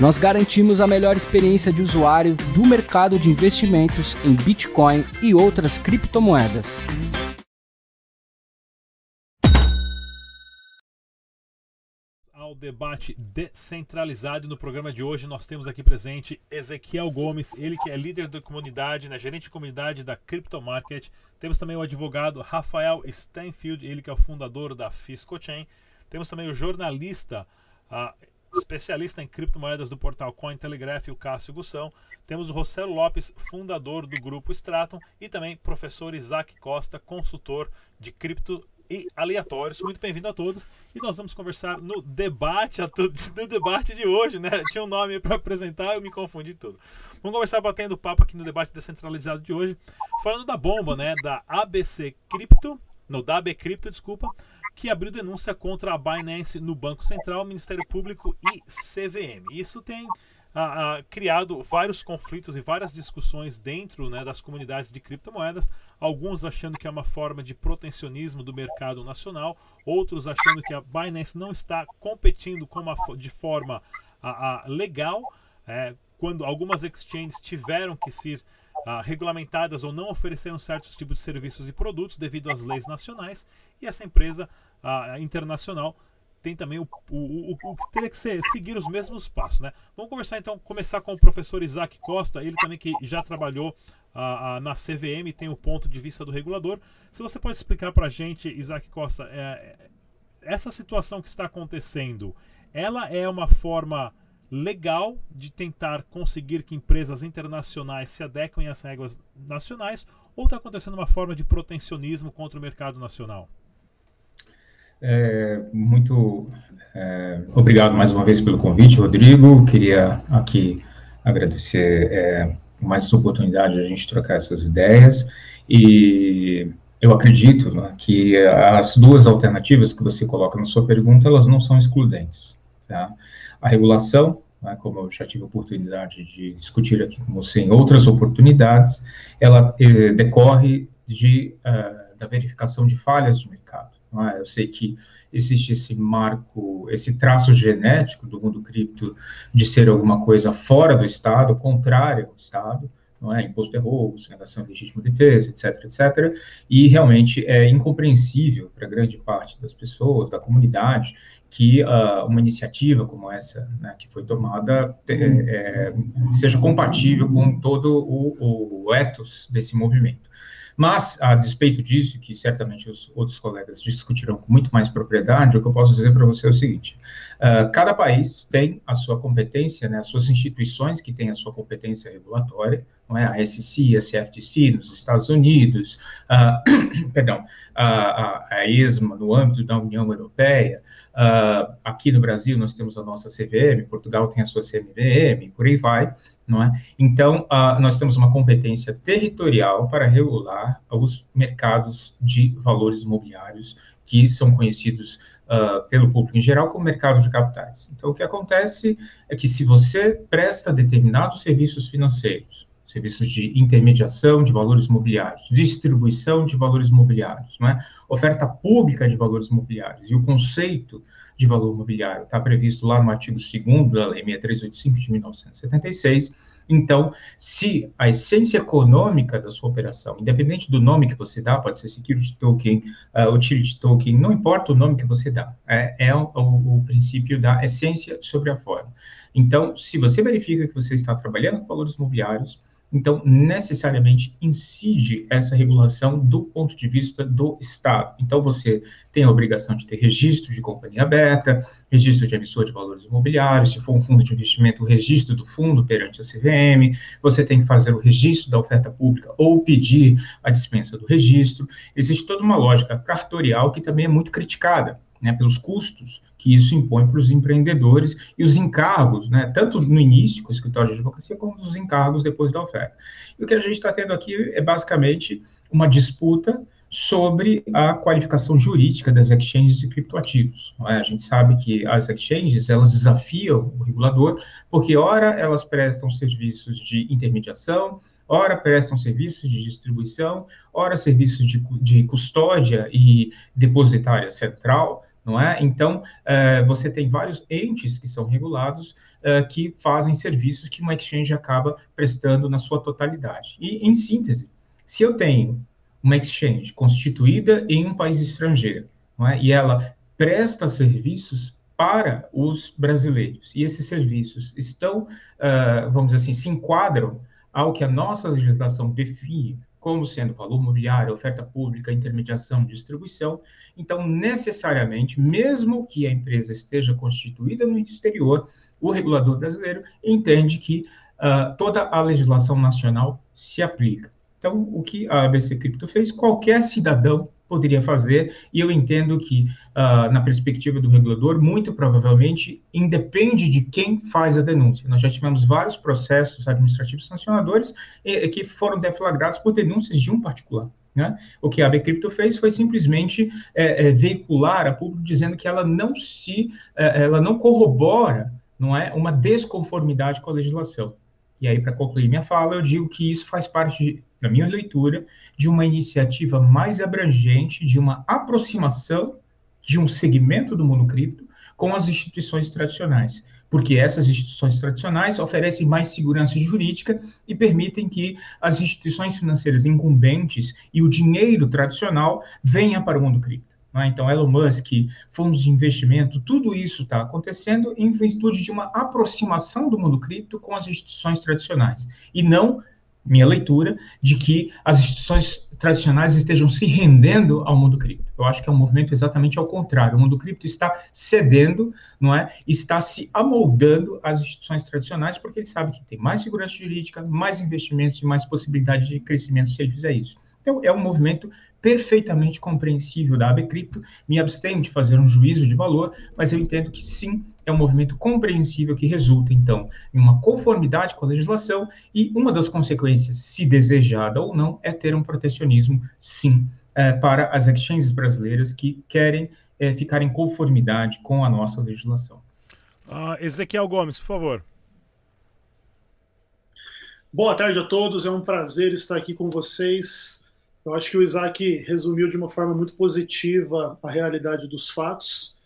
Nós garantimos a melhor experiência de usuário do mercado de investimentos em Bitcoin e outras criptomoedas. Ao debate descentralizado no programa de hoje, nós temos aqui presente Ezequiel Gomes, ele que é líder da comunidade, né, gerente de comunidade da Cryptomarket. Temos também o advogado Rafael Stanfield, ele que é o fundador da FiscoChain. Temos também o jornalista uh, especialista em criptomoedas do portal Cointelegraph, o Cássio Gussão. Temos o Rossello Lopes, fundador do grupo Stratum, e também professor Isaac Costa, consultor de cripto e aleatórios. Muito bem-vindo a todos. E nós vamos conversar no debate, no debate de hoje, né? Tinha um nome para apresentar, eu me confundi tudo. Vamos conversar batendo papo aqui no debate descentralizado de hoje, falando da bomba, né? Da ABC Cripto, não, da AB Cripto, desculpa que abriu denúncia contra a Binance no Banco Central, Ministério Público e CVM. Isso tem ah, ah, criado vários conflitos e várias discussões dentro né, das comunidades de criptomoedas, alguns achando que é uma forma de protecionismo do mercado nacional, outros achando que a Binance não está competindo uma, de forma ah, legal, é, quando algumas exchanges tiveram que ser ah, regulamentadas ou não ofereceram certos tipos de serviços e produtos devido às leis nacionais, e essa empresa ah, internacional tem também o, o, o, o, que teria que ser, seguir os mesmos passos. Né? Vamos conversar então, começar com o professor Isaac Costa, ele também que já trabalhou ah, na CVM, tem o ponto de vista do regulador. Se você pode explicar para a gente, Isaac Costa, é, é, essa situação que está acontecendo, ela é uma forma legal de tentar conseguir que empresas internacionais se adequem às regras nacionais ou está acontecendo uma forma de protecionismo contra o mercado nacional? É, muito é, obrigado mais uma vez pelo convite, Rodrigo. Queria aqui agradecer é, mais essa oportunidade de a gente trocar essas ideias e eu acredito né, que as duas alternativas que você coloca na sua pergunta elas não são excludentes. Tá? A regulação, né, como eu já tive oportunidade de discutir aqui com você em outras oportunidades, ela eh, decorre de, uh, da verificação de falhas de mercado. É? Eu sei que existe esse marco, esse traço genético do mundo cripto de ser alguma coisa fora do Estado, contrária ao Estado, não é? Imposto de roubo, negação de legítima defesa, etc, etc. E realmente é incompreensível para grande parte das pessoas, da comunidade, que uh, uma iniciativa como essa, né, que foi tomada, é, é, seja compatível com todo o, o ethos desse movimento. Mas, a despeito disso, que certamente os outros colegas discutirão com muito mais propriedade, o que eu posso dizer para você é o seguinte: uh, cada país tem a sua competência, né, as suas instituições que têm a sua competência regulatória, não é? a SEC, a CFTC nos Estados Unidos, uh, perdão, a, a, ESMA no âmbito da União Europeia, aqui no Brasil nós temos a nossa CVM, Portugal tem a sua CMVM, por aí vai, não é? Então, nós temos uma competência territorial para regular os mercados de valores imobiliários que são conhecidos uh, pelo público em geral como mercado de capitais. Então, o que acontece é que se você presta determinados serviços financeiros, serviços de intermediação de valores imobiliários, distribuição de valores imobiliários, é? oferta pública de valores imobiliários, e o conceito de valor imobiliário está previsto lá no artigo 2 da Lei 6385 de 1976. Então, se a essência econômica da sua operação, independente do nome que você dá, pode ser security token, uh, utility token, não importa o nome que você dá, é, é o, o, o princípio da essência sobre a forma. Então, se você verifica que você está trabalhando com valores imobiliários, então, necessariamente incide essa regulação do ponto de vista do Estado. Então, você tem a obrigação de ter registro de companhia aberta, registro de emissor de valores imobiliários, se for um fundo de investimento, o registro do fundo perante a CVM, você tem que fazer o registro da oferta pública ou pedir a dispensa do registro. Existe toda uma lógica cartorial que também é muito criticada né, pelos custos que isso impõe para os empreendedores e os encargos, né, tanto no início com o escritório de advocacia, como os encargos depois da oferta. E o que a gente está tendo aqui é basicamente uma disputa sobre a qualificação jurídica das exchanges de criptoativos. É? A gente sabe que as exchanges, elas desafiam o regulador, porque ora elas prestam serviços de intermediação, ora prestam serviços de distribuição, ora serviços de, de custódia e depositária central, não é? Então, uh, você tem vários entes que são regulados uh, que fazem serviços que uma exchange acaba prestando na sua totalidade. E, em síntese, se eu tenho uma exchange constituída em um país estrangeiro, é? e ela presta serviços para os brasileiros, e esses serviços estão, uh, vamos dizer assim, se enquadram ao que a nossa legislação define como sendo valor mobiliário, oferta pública, intermediação, distribuição. Então, necessariamente, mesmo que a empresa esteja constituída no exterior, o regulador brasileiro entende que uh, toda a legislação nacional se aplica. Então, o que a ABC Cripto fez, qualquer cidadão poderia fazer, e eu entendo que, uh, na perspectiva do regulador, muito provavelmente independe de quem faz a denúncia. Nós já tivemos vários processos administrativos sancionadores eh, que foram deflagrados por denúncias de um particular. Né? O que a AB Cripto fez foi simplesmente é, é, veicular a público dizendo que ela não se, é, ela não corrobora, não é, uma desconformidade com a legislação. E aí, para concluir minha fala, eu digo que isso faz parte de na minha leitura, de uma iniciativa mais abrangente, de uma aproximação de um segmento do mundo cripto com as instituições tradicionais, porque essas instituições tradicionais oferecem mais segurança jurídica e permitem que as instituições financeiras incumbentes e o dinheiro tradicional venham para o mundo cripto. Né? Então, Elon Musk, fundos de investimento, tudo isso está acontecendo em virtude de uma aproximação do mundo cripto com as instituições tradicionais, e não minha leitura, de que as instituições tradicionais estejam se rendendo ao mundo cripto. Eu acho que é um movimento exatamente ao contrário. O mundo cripto está cedendo, não é? Está se amoldando às instituições tradicionais, porque ele sabe que tem mais segurança jurídica, mais investimentos e mais possibilidade de crescimento se ele fizer isso. Então, é um movimento perfeitamente compreensível da AB Cripto. Me abstenho de fazer um juízo de valor, mas eu entendo que sim, é um movimento compreensível que resulta, então, em uma conformidade com a legislação e uma das consequências, se desejada ou não, é ter um protecionismo, sim, é, para as exchanges brasileiras que querem é, ficar em conformidade com a nossa legislação. Uh, Ezequiel Gomes, por favor. Boa tarde a todos, é um prazer estar aqui com vocês. Eu acho que o Isaac resumiu de uma forma muito positiva a realidade dos fatos.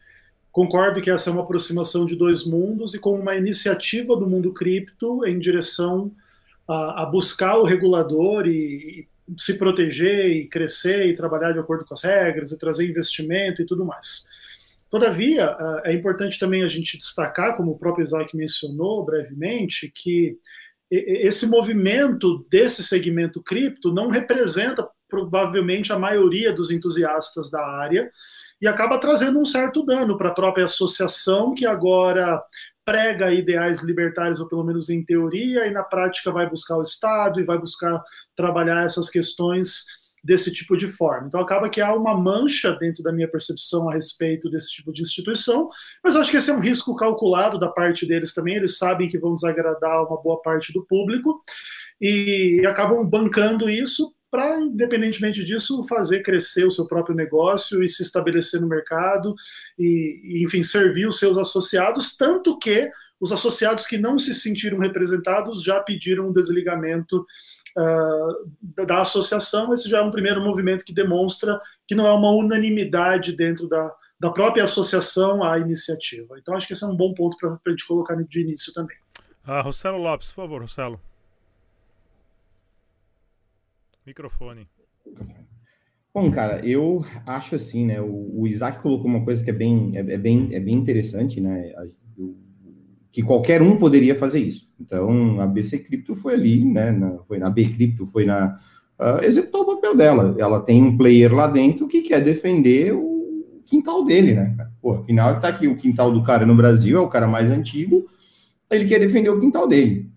Concordo que essa é uma aproximação de dois mundos e com uma iniciativa do mundo cripto em direção a, a buscar o regulador e, e se proteger e crescer e trabalhar de acordo com as regras e trazer investimento e tudo mais. Todavia, é importante também a gente destacar, como o próprio Isaac mencionou brevemente, que esse movimento desse segmento cripto não representa provavelmente a maioria dos entusiastas da área e acaba trazendo um certo dano para a própria associação, que agora prega ideais libertários, ou pelo menos em teoria, e na prática vai buscar o Estado e vai buscar trabalhar essas questões desse tipo de forma. Então acaba que há uma mancha dentro da minha percepção a respeito desse tipo de instituição, mas acho que esse é um risco calculado da parte deles também, eles sabem que vão desagradar uma boa parte do público e acabam bancando isso para, independentemente disso, fazer crescer o seu próprio negócio e se estabelecer no mercado e, enfim, servir os seus associados, tanto que os associados que não se sentiram representados já pediram um desligamento uh, da, associação. Esse já é um primeiro movimento que demonstra que não é uma unanimidade dentro da, da própria associação à iniciativa. Então, acho que esse é um bom ponto para a gente colocar de início também. Ah, Rossello Lopes, por favor, Rossello. Microfone. Bom, cara, eu acho assim, né? O, o Isaac colocou uma coisa que é bem, é, é bem, é bem interessante, né? que qualquer um poderia fazer isso. Então, a BC Cripto foi ali, né? Na, foi na B Cripto, foi na uh, executou o papel dela. Ela tem um player lá dentro que quer defender o quintal dele, né? Pô, afinal, tá aqui o quintal do cara no Brasil, é o cara mais antigo, ele quer defender o quintal dele.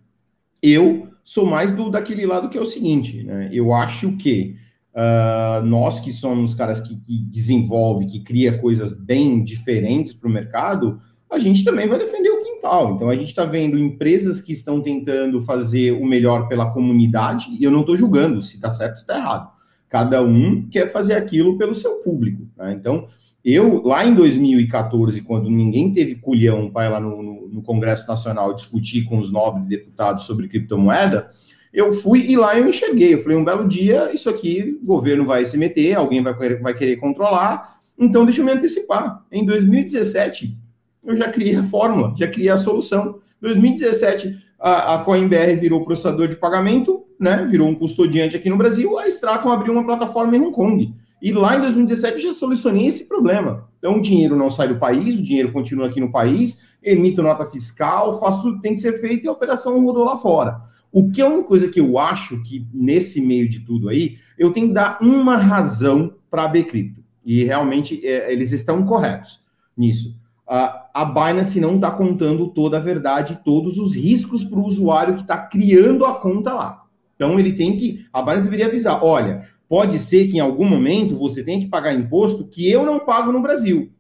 Eu sou mais do daquele lado que é o seguinte, né? Eu acho que Uh, nós que somos caras que, que desenvolve, que cria coisas bem diferentes para o mercado, a gente também vai defender o quintal. Então a gente está vendo empresas que estão tentando fazer o melhor pela comunidade, e eu não estou julgando se está certo ou está errado. Cada um quer fazer aquilo pelo seu público. Né? Então, eu, lá em 2014, quando ninguém teve culhão para ir lá no, no, no Congresso Nacional discutir com os nobres deputados sobre criptomoeda, eu fui e lá eu enxerguei. Eu falei, um belo dia, isso aqui, o governo vai se meter, alguém vai querer, vai querer controlar, então deixa eu me antecipar. Em 2017, eu já criei a fórmula, já criei a solução. 2017, a, a CoinBR virou processador de pagamento, né? Virou um custodiante aqui no Brasil, a Stratum abriu uma plataforma em Hong Kong. E lá em 2017 eu já solucionei esse problema. Então o dinheiro não sai do país, o dinheiro continua aqui no país, emito nota fiscal, faço tudo que tem que ser feito e a operação rodou lá fora. O que é uma coisa que eu acho que nesse meio de tudo aí, eu tenho que dar uma razão para a Bcrypto. E realmente é, eles estão corretos nisso. Uh, a Binance não está contando toda a verdade, todos os riscos para o usuário que está criando a conta lá. Então ele tem que. A Binance deveria avisar: olha, pode ser que em algum momento você tenha que pagar imposto que eu não pago no Brasil.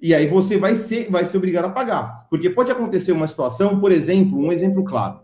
E aí você vai ser, vai ser obrigado a pagar. Porque pode acontecer uma situação, por exemplo, um exemplo claro.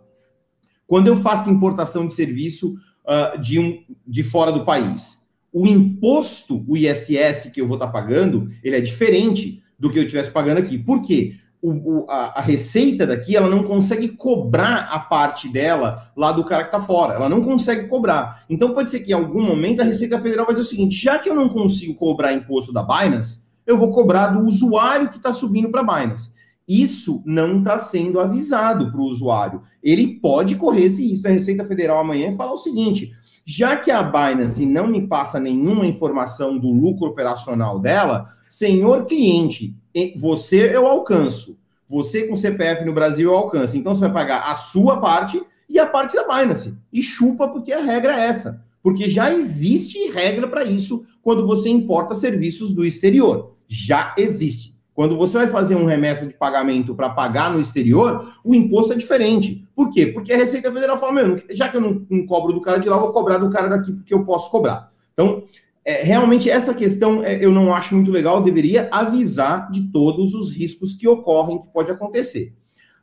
Quando eu faço importação de serviço uh, de, um, de fora do país, o imposto, o ISS que eu vou estar pagando, ele é diferente do que eu estivesse pagando aqui. Por quê? O, o, a, a, receita daqui, ela não consegue cobrar a parte dela lá do cara que está fora. Ela não consegue cobrar. Então pode ser que em algum momento a Receita Federal vai dizer o seguinte: já que eu não consigo cobrar imposto da Binance, eu vou cobrar do usuário que está subindo para a Binance. Isso não está sendo avisado para o usuário. Ele pode correr esse risco da Receita Federal amanhã e falar o seguinte: já que a Binance não me passa nenhuma informação do lucro operacional dela, senhor cliente, você eu alcanço. Você com CPF no Brasil eu alcanço. Então você vai pagar a sua parte e a parte da Binance. E chupa porque a regra é essa. Porque já existe regra para isso quando você importa serviços do exterior. Já existe. Quando você vai fazer um remessa de pagamento para pagar no exterior, o imposto é diferente. Por quê? Porque a Receita Federal fala, meu, já que eu não, não cobro do cara de lá, eu vou cobrar do cara daqui porque eu posso cobrar. Então, é, realmente essa questão é, eu não acho muito legal, deveria avisar de todos os riscos que ocorrem, que pode acontecer.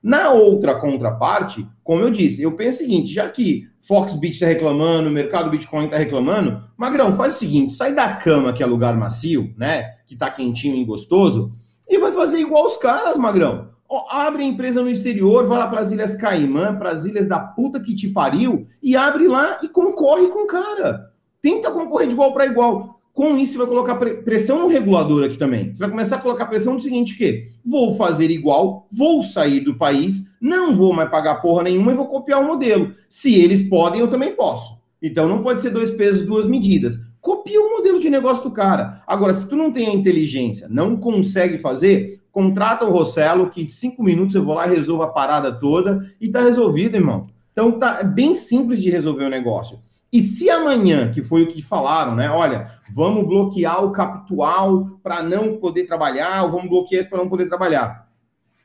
Na outra contraparte, como eu disse, eu penso o seguinte, já que Foxbit está reclamando, o mercado Bitcoin está reclamando, Magrão, faz o seguinte, sai da cama que é lugar macio, né, que está quentinho e gostoso, e vai fazer igual os caras, Magrão. Ó, abre a empresa no exterior, vai lá para as Ilhas Caimã, para as Ilhas da puta que te pariu, e abre lá e concorre com o cara. Tenta concorrer de igual para igual. Com isso, você vai colocar pressão no regulador aqui também. Você vai começar a colocar pressão no seguinte: que vou fazer igual, vou sair do país, não vou mais pagar porra nenhuma e vou copiar o modelo. Se eles podem, eu também posso. Então não pode ser dois pesos, duas medidas. Copia o modelo de negócio do cara. Agora, se tu não tem a inteligência, não consegue fazer, contrata o Rossello, que em cinco minutos eu vou lá e resolvo a parada toda e tá resolvido, irmão. Então tá é bem simples de resolver o negócio. E se amanhã, que foi o que falaram, né? Olha, vamos bloquear o capital para não poder trabalhar, ou vamos bloquear isso para não poder trabalhar.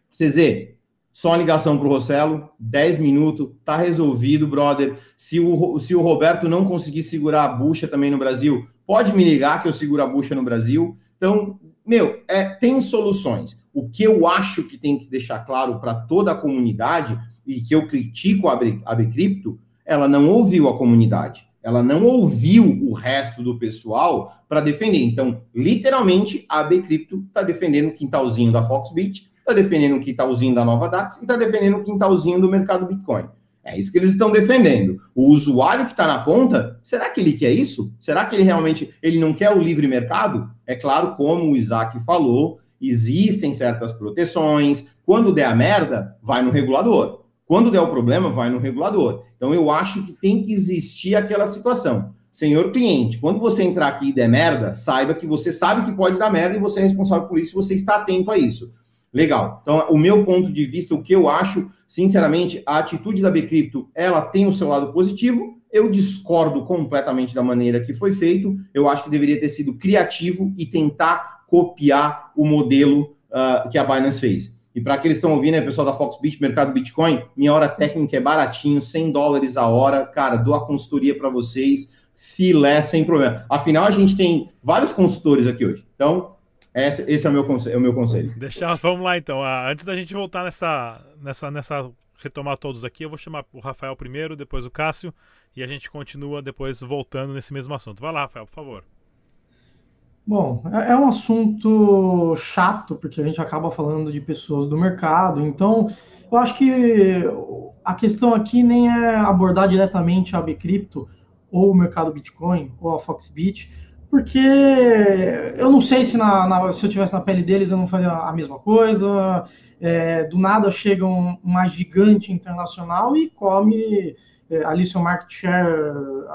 CZ, só uma ligação para o Rossello, 10 minutos, tá resolvido, brother. Se o, se o Roberto não conseguir segurar a bucha também no Brasil, pode me ligar que eu seguro a bucha no Brasil. Então, meu, é, tem soluções. O que eu acho que tem que deixar claro para toda a comunidade e que eu critico a Abrecrypto, ela não ouviu a comunidade. Ela não ouviu o resto do pessoal para defender. Então, literalmente, a Abrecrypto está defendendo o quintalzinho da Foxbit está defendendo o quintalzinho da nova DAX e está defendendo o quintalzinho do mercado Bitcoin. É isso que eles estão defendendo. O usuário que está na ponta, será que ele quer isso? Será que ele realmente ele não quer o livre mercado? É claro, como o Isaac falou, existem certas proteções. Quando der a merda, vai no regulador. Quando der o problema, vai no regulador. Então eu acho que tem que existir aquela situação. Senhor cliente, quando você entrar aqui e der merda, saiba que você sabe que pode dar merda e você é responsável por isso, você está atento a isso. Legal. Então, o meu ponto de vista, o que eu acho, sinceramente, a atitude da Bcrypto, ela tem o seu lado positivo. Eu discordo completamente da maneira que foi feito. Eu acho que deveria ter sido criativo e tentar copiar o modelo uh, que a Binance fez. E para aqueles que estão ouvindo, né, pessoal da Foxbit, mercado Bitcoin, minha hora técnica é baratinho, 100 dólares a hora. Cara, dou a consultoria para vocês filé sem problema. Afinal, a gente tem vários consultores aqui hoje. Então, esse, esse é, o meu conselho, é o meu conselho. Deixa, vamos lá então. Ah, antes da gente voltar nessa, nessa, nessa retomar todos aqui, eu vou chamar o Rafael primeiro, depois o Cássio, e a gente continua depois voltando nesse mesmo assunto. Vai lá, Rafael, por favor. Bom, é, é um assunto chato, porque a gente acaba falando de pessoas do mercado, então eu acho que a questão aqui nem é abordar diretamente a Bcrypto, ou o mercado Bitcoin, ou a Foxbit, porque eu não sei se, na, na, se eu tivesse na pele deles eu não faria a mesma coisa. É, do nada chega um, uma gigante internacional e come é, ali seu market share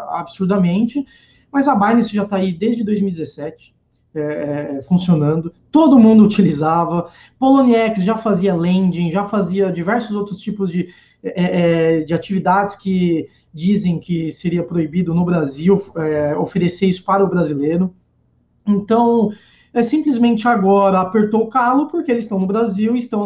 absurdamente. Mas a Binance já está aí desde 2017. É, é, funcionando, todo mundo utilizava. Poloniex já fazia lending, já fazia diversos outros tipos de, é, é de atividades que dizem que seria proibido no Brasil é, oferecer isso para o brasileiro. Então, é simplesmente agora apertou o calo porque eles estão no Brasil e estão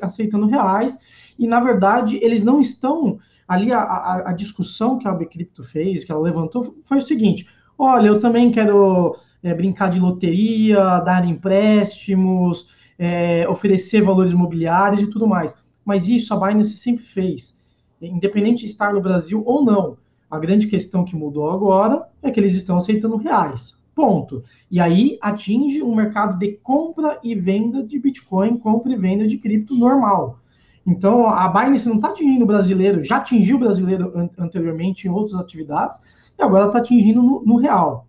aceitando reais. E, na verdade, eles não estão. Ali, a, a, a discussão que a Bcrypto fez, que ela levantou, foi o seguinte: olha, eu também quero é, brincar de loteria, dar empréstimos, é, oferecer valores imobiliários e tudo mais. Mas isso a Binance sempre fez independente de estar no Brasil ou não. A grande questão que mudou agora é que eles estão aceitando reais. Ponto. E aí atinge um mercado de compra e venda de Bitcoin, compra e venda de cripto normal. Então a Binance não está atingindo o brasileiro, já atingiu o brasileiro an anteriormente em outras atividades, e agora está atingindo no, no real.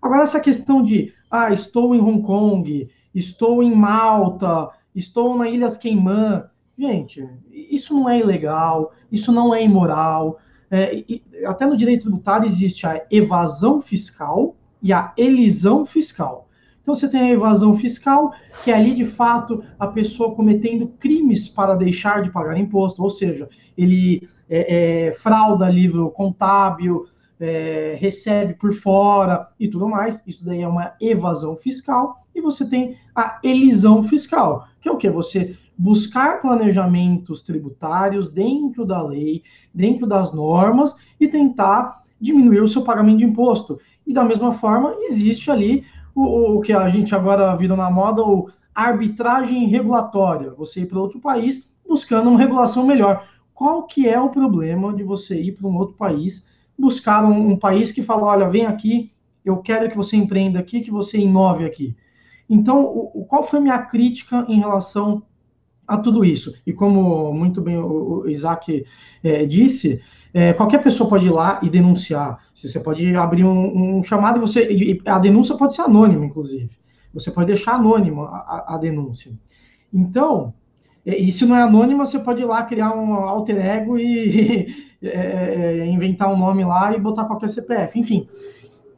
Agora, essa questão de, ah, estou em Hong Kong, estou em Malta, estou na Ilhas Caimã, Gente, isso não é ilegal, isso não é imoral. É, e, até no direito tributário existe a evasão fiscal e a elisão fiscal. Então você tem a evasão fiscal, que é ali de fato a pessoa cometendo crimes para deixar de pagar imposto, ou seja, ele é, é, frauda livro contábil, é, recebe por fora e tudo mais. Isso daí é uma evasão fiscal. E você tem a elisão fiscal, que é o que? Você buscar planejamentos tributários dentro da lei, dentro das normas e tentar diminuir o seu pagamento de imposto. E da mesma forma, existe ali o, o que a gente agora vira na moda, o arbitragem regulatória. Você ir para outro país buscando uma regulação melhor. Qual que é o problema de você ir para um outro país, buscar um, um país que fala, olha, vem aqui, eu quero que você empreenda aqui, que você inove aqui. Então, o, qual foi minha crítica em relação a tudo isso. E como muito bem o, Isaac é, disse, é, qualquer pessoa pode ir lá e denunciar. Você pode abrir um, um chamado e você. E a denúncia pode ser anônima, inclusive. Você pode deixar anônima a, a denúncia. Então, é, e se não é anônima, você pode ir lá criar um alter ego e é, inventar um nome lá e botar qualquer CPF. Enfim.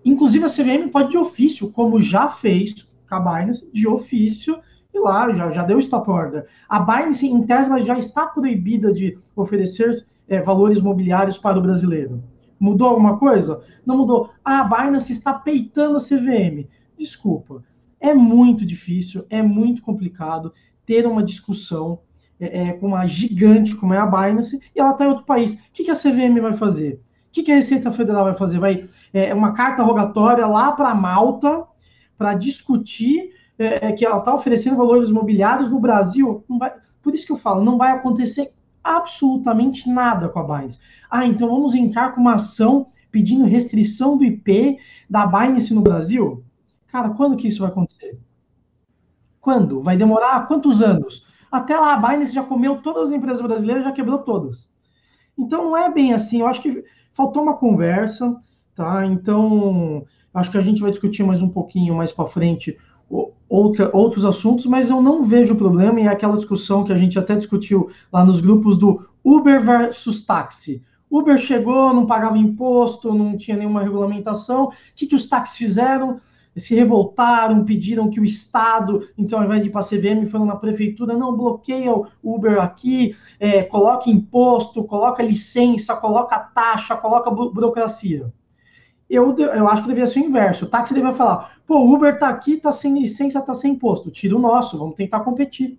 Inclusive a CVM pode de ofício, como já fez com a Binance, de ofício e lá já, já deu stop order. A Binance, em Tesla, já está proibida de oferecer é, valores mobiliários para o brasileiro. Mudou alguma coisa? Não mudou. Ah, a Binance está peitando a CVM. Desculpa. É muito difícil, é muito complicado ter uma discussão é, é, com uma gigante como é a Binance e ela está em outro país. O que, que a CVM vai fazer? O que, que a Receita Federal vai fazer? Vai é, uma carta rogatória lá para Malta para discutir é, é, que ela está oferecendo valores imobiliários no Brasil, vai, por isso que eu falo, não vai acontecer absolutamente nada com a Binance. Ah, então vamos entrar com uma ação pedindo restrição do IP da Binance no Brasil? Cara, quando que isso vai acontecer? Quando? Vai demorar quantos anos? Até lá a Binance já comeu todas as empresas brasileiras, já quebrou todas. Então não é bem assim. Eu acho que faltou uma conversa, tá? Então acho que a gente vai discutir mais um pouquinho mais para frente outra, outros assuntos, mas eu não vejo problema e é aquela discussão que a gente até discutiu lá nos grupos do Uber versus táxi. Uber chegou, não pagava imposto, não tinha nenhuma regulamentação. O que, que os táxis fizeram? Se revoltaram, pediram que o Estado, então, ao invés de ir para a CVM, foram na prefeitura, não, bloqueia o Uber aqui, é, coloca imposto, coloca licença, coloca taxa, coloca burocracia. Eu, eu acho que deveria ser o inverso. O táxi deveria falar: Pô, o Uber tá aqui, tá sem licença, tá sem imposto. Tira o nosso, vamos tentar competir.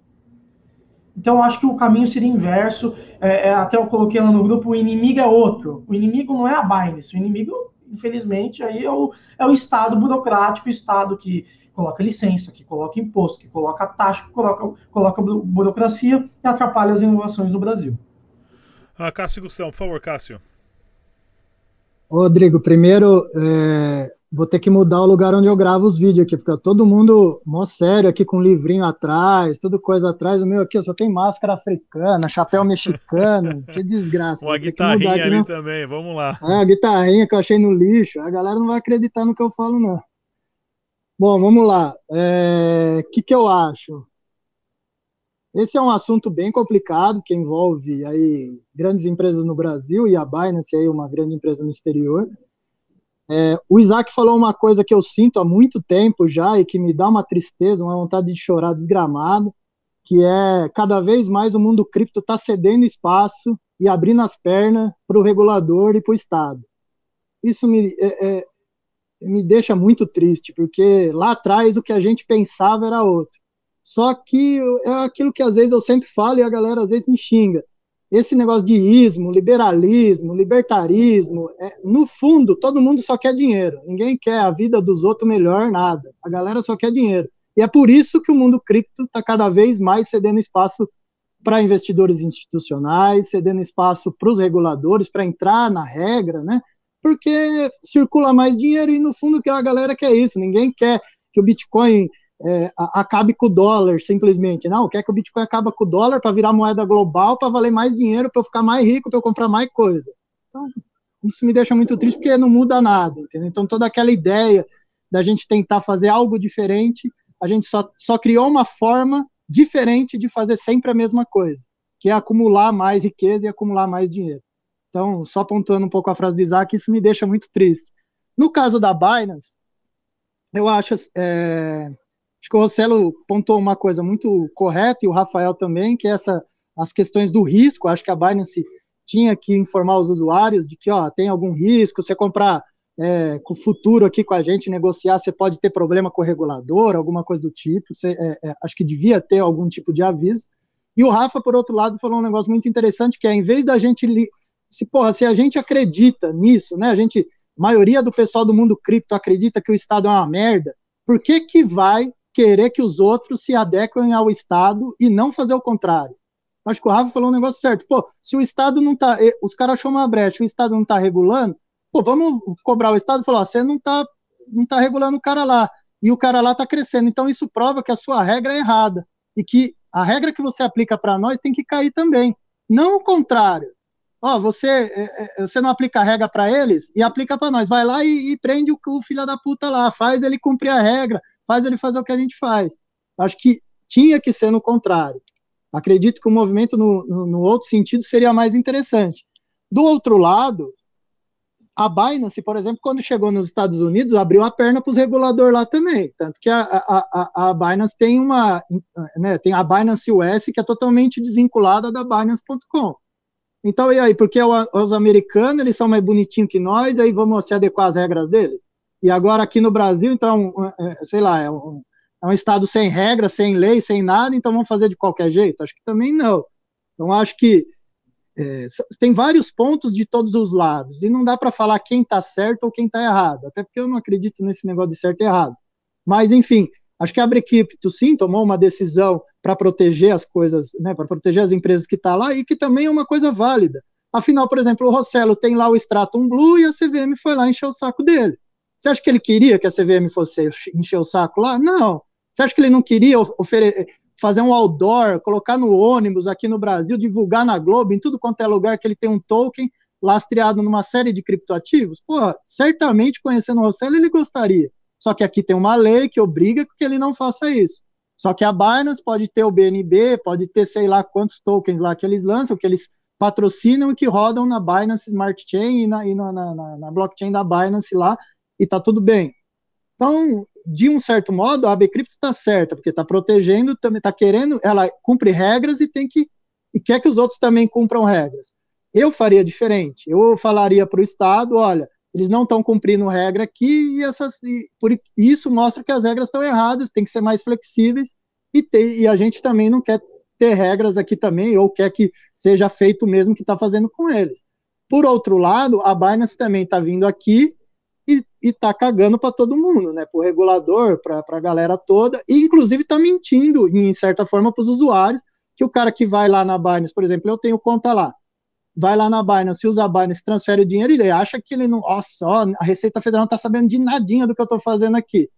Então, acho que o caminho seria inverso. É, é, até eu coloquei lá no grupo: o inimigo é outro. O inimigo não é a Binance, o inimigo infelizmente, aí é o, é o Estado burocrático, o Estado que coloca licença, que coloca imposto, que coloca taxa, que coloca, coloca burocracia e atrapalha as inovações no Brasil. Ah, Cássio Gustavo, por favor, Cássio. Rodrigo, primeiro, é, vou ter que mudar o lugar onde eu gravo os vídeos aqui, porque todo mundo mó sério aqui com livrinho atrás, tudo coisa atrás. O meu aqui só tem máscara africana, chapéu mexicano, que desgraça. Uma guitarrinha aqui, ali não... também, vamos lá. É, a guitarrinha que eu achei no lixo. A galera não vai acreditar no que eu falo, não. Bom, vamos lá. O é, que, que eu acho? Esse é um assunto bem complicado, que envolve aí grandes empresas no Brasil e a Binance aí uma grande empresa no exterior. É, o Isaac falou uma coisa que eu sinto há muito tempo já e que me dá uma tristeza, uma vontade de chorar desgramado, que é cada vez mais o mundo cripto está cedendo espaço e abrindo as pernas para o regulador e para o Estado. Isso me, é, é, me deixa muito triste, porque lá atrás o que a gente pensava era outro. Só que é aquilo que às vezes eu sempre falo e a galera às vezes me xinga. Esse negócio de ismo, liberalismo, libertarismo, é, no fundo, todo mundo só quer dinheiro. Ninguém quer a vida dos outros melhor, nada. A galera só quer dinheiro. E é por isso que o mundo cripto está cada vez mais cedendo espaço para investidores institucionais, cedendo espaço para os reguladores, para entrar na regra, né? Porque circula mais dinheiro e, no fundo, que a galera quer isso. Ninguém quer que o Bitcoin é, acabe com o dólar, simplesmente. Não, quer que o Bitcoin acabe com o dólar para virar moeda global, para valer mais dinheiro, para eu ficar mais rico, para eu comprar mais coisa. Então, isso me deixa muito triste porque não muda nada, entendeu? Então, toda aquela ideia da gente tentar fazer algo diferente, a gente só, só criou uma forma diferente de fazer sempre a mesma coisa, que é acumular mais riqueza e acumular mais dinheiro. Então, só apontando um pouco a frase do Isaac, isso me deixa muito triste. No caso da Binance, eu acho é, Acho que o Rossello pontou uma coisa muito correta, e o Rafael também, que é essa, as questões do risco. Acho que a Binance tinha que informar os usuários de que ó, tem algum risco, você comprar é, com o futuro aqui com a gente, negociar, você pode ter problema com o regulador, alguma coisa do tipo. Você, é, é, acho que devia ter algum tipo de aviso. E o Rafa, por outro lado, falou um negócio muito interessante, que é, em vez da gente, se, porra, se a gente acredita nisso, né, a gente, a maioria do pessoal do mundo cripto acredita que o Estado é uma merda, por que que vai querer que os outros se adequem ao Estado e não fazer o contrário. Acho que o Rafa falou um negócio certo. Pô, se o Estado não está, os caras acham uma brecha, o Estado não está regulando, pô, vamos cobrar o Estado e falar, você não está não tá regulando o cara lá, e o cara lá está crescendo. Então isso prova que a sua regra é errada, e que a regra que você aplica para nós tem que cair também. Não o contrário. Ó, você, é, é, você não aplica a regra para eles e aplica para nós. Vai lá e, e prende o, o filho da puta lá, faz ele cumprir a regra, faz ele fazer o que a gente faz. Acho que tinha que ser no contrário. Acredito que o movimento no, no, no outro sentido seria mais interessante. Do outro lado, a Binance, por exemplo, quando chegou nos Estados Unidos, abriu a perna para os reguladores lá também. Tanto que a, a, a, Binance tem uma. Né, tem a Binance US, que é totalmente desvinculada da Binance.com. Então, e aí, porque os americanos eles são mais bonitinhos que nós, aí vamos se adequar às regras deles? E agora aqui no Brasil, então, é, é, sei lá, é um, é um estado sem regra, sem lei, sem nada, então vamos fazer de qualquer jeito? Acho que também não. Então, acho que é, tem vários pontos de todos os lados, e não dá para falar quem está certo ou quem está errado, até porque eu não acredito nesse negócio de certo e errado. Mas, enfim, acho que a Brequipto, sim, tomou uma decisão para proteger as coisas, né, para proteger as empresas que estão tá lá, e que também é uma coisa válida. Afinal, por exemplo, o Rossello tem lá o Stratum Blue e a CVM foi lá encher o saco dele. Você acha que ele queria que a CVM fosse encher o saco lá? Não. Você acha que ele não queria fazer um outdoor, colocar no ônibus aqui no Brasil, divulgar na Globo, em tudo quanto é lugar que ele tem um token lastreado numa série de criptoativos? Pô, certamente conhecendo o Rossello ele gostaria. Só que aqui tem uma lei que obriga que ele não faça isso. Só que a Binance pode ter o BNB, pode ter sei lá quantos tokens lá que eles lançam, que eles patrocinam e que rodam na Binance Smart Chain e na, e na, na, na blockchain da Binance lá, e tá tudo bem. Então, de um certo modo, a AB Cripto está certa, porque está protegendo, também está querendo, ela cumpre regras e tem que e quer que os outros também cumpram regras. Eu faria diferente. Eu falaria para o Estado, olha, eles não estão cumprindo regra aqui e, essas, e por isso mostra que as regras estão erradas, tem que ser mais flexíveis e, ter, e a gente também não quer ter regras aqui também ou quer que seja feito o mesmo que está fazendo com eles. Por outro lado, a Binance também está vindo aqui e tá cagando para todo mundo, né? Para o regulador, para a galera toda, e inclusive tá mentindo, em certa forma, para os usuários, que o cara que vai lá na Binance, por exemplo, eu tenho conta lá, vai lá na Binance, usa a Binance, transfere o dinheiro, e ele acha que ele não, nossa, ó, a Receita Federal não tá sabendo de nadinha do que eu tô fazendo aqui.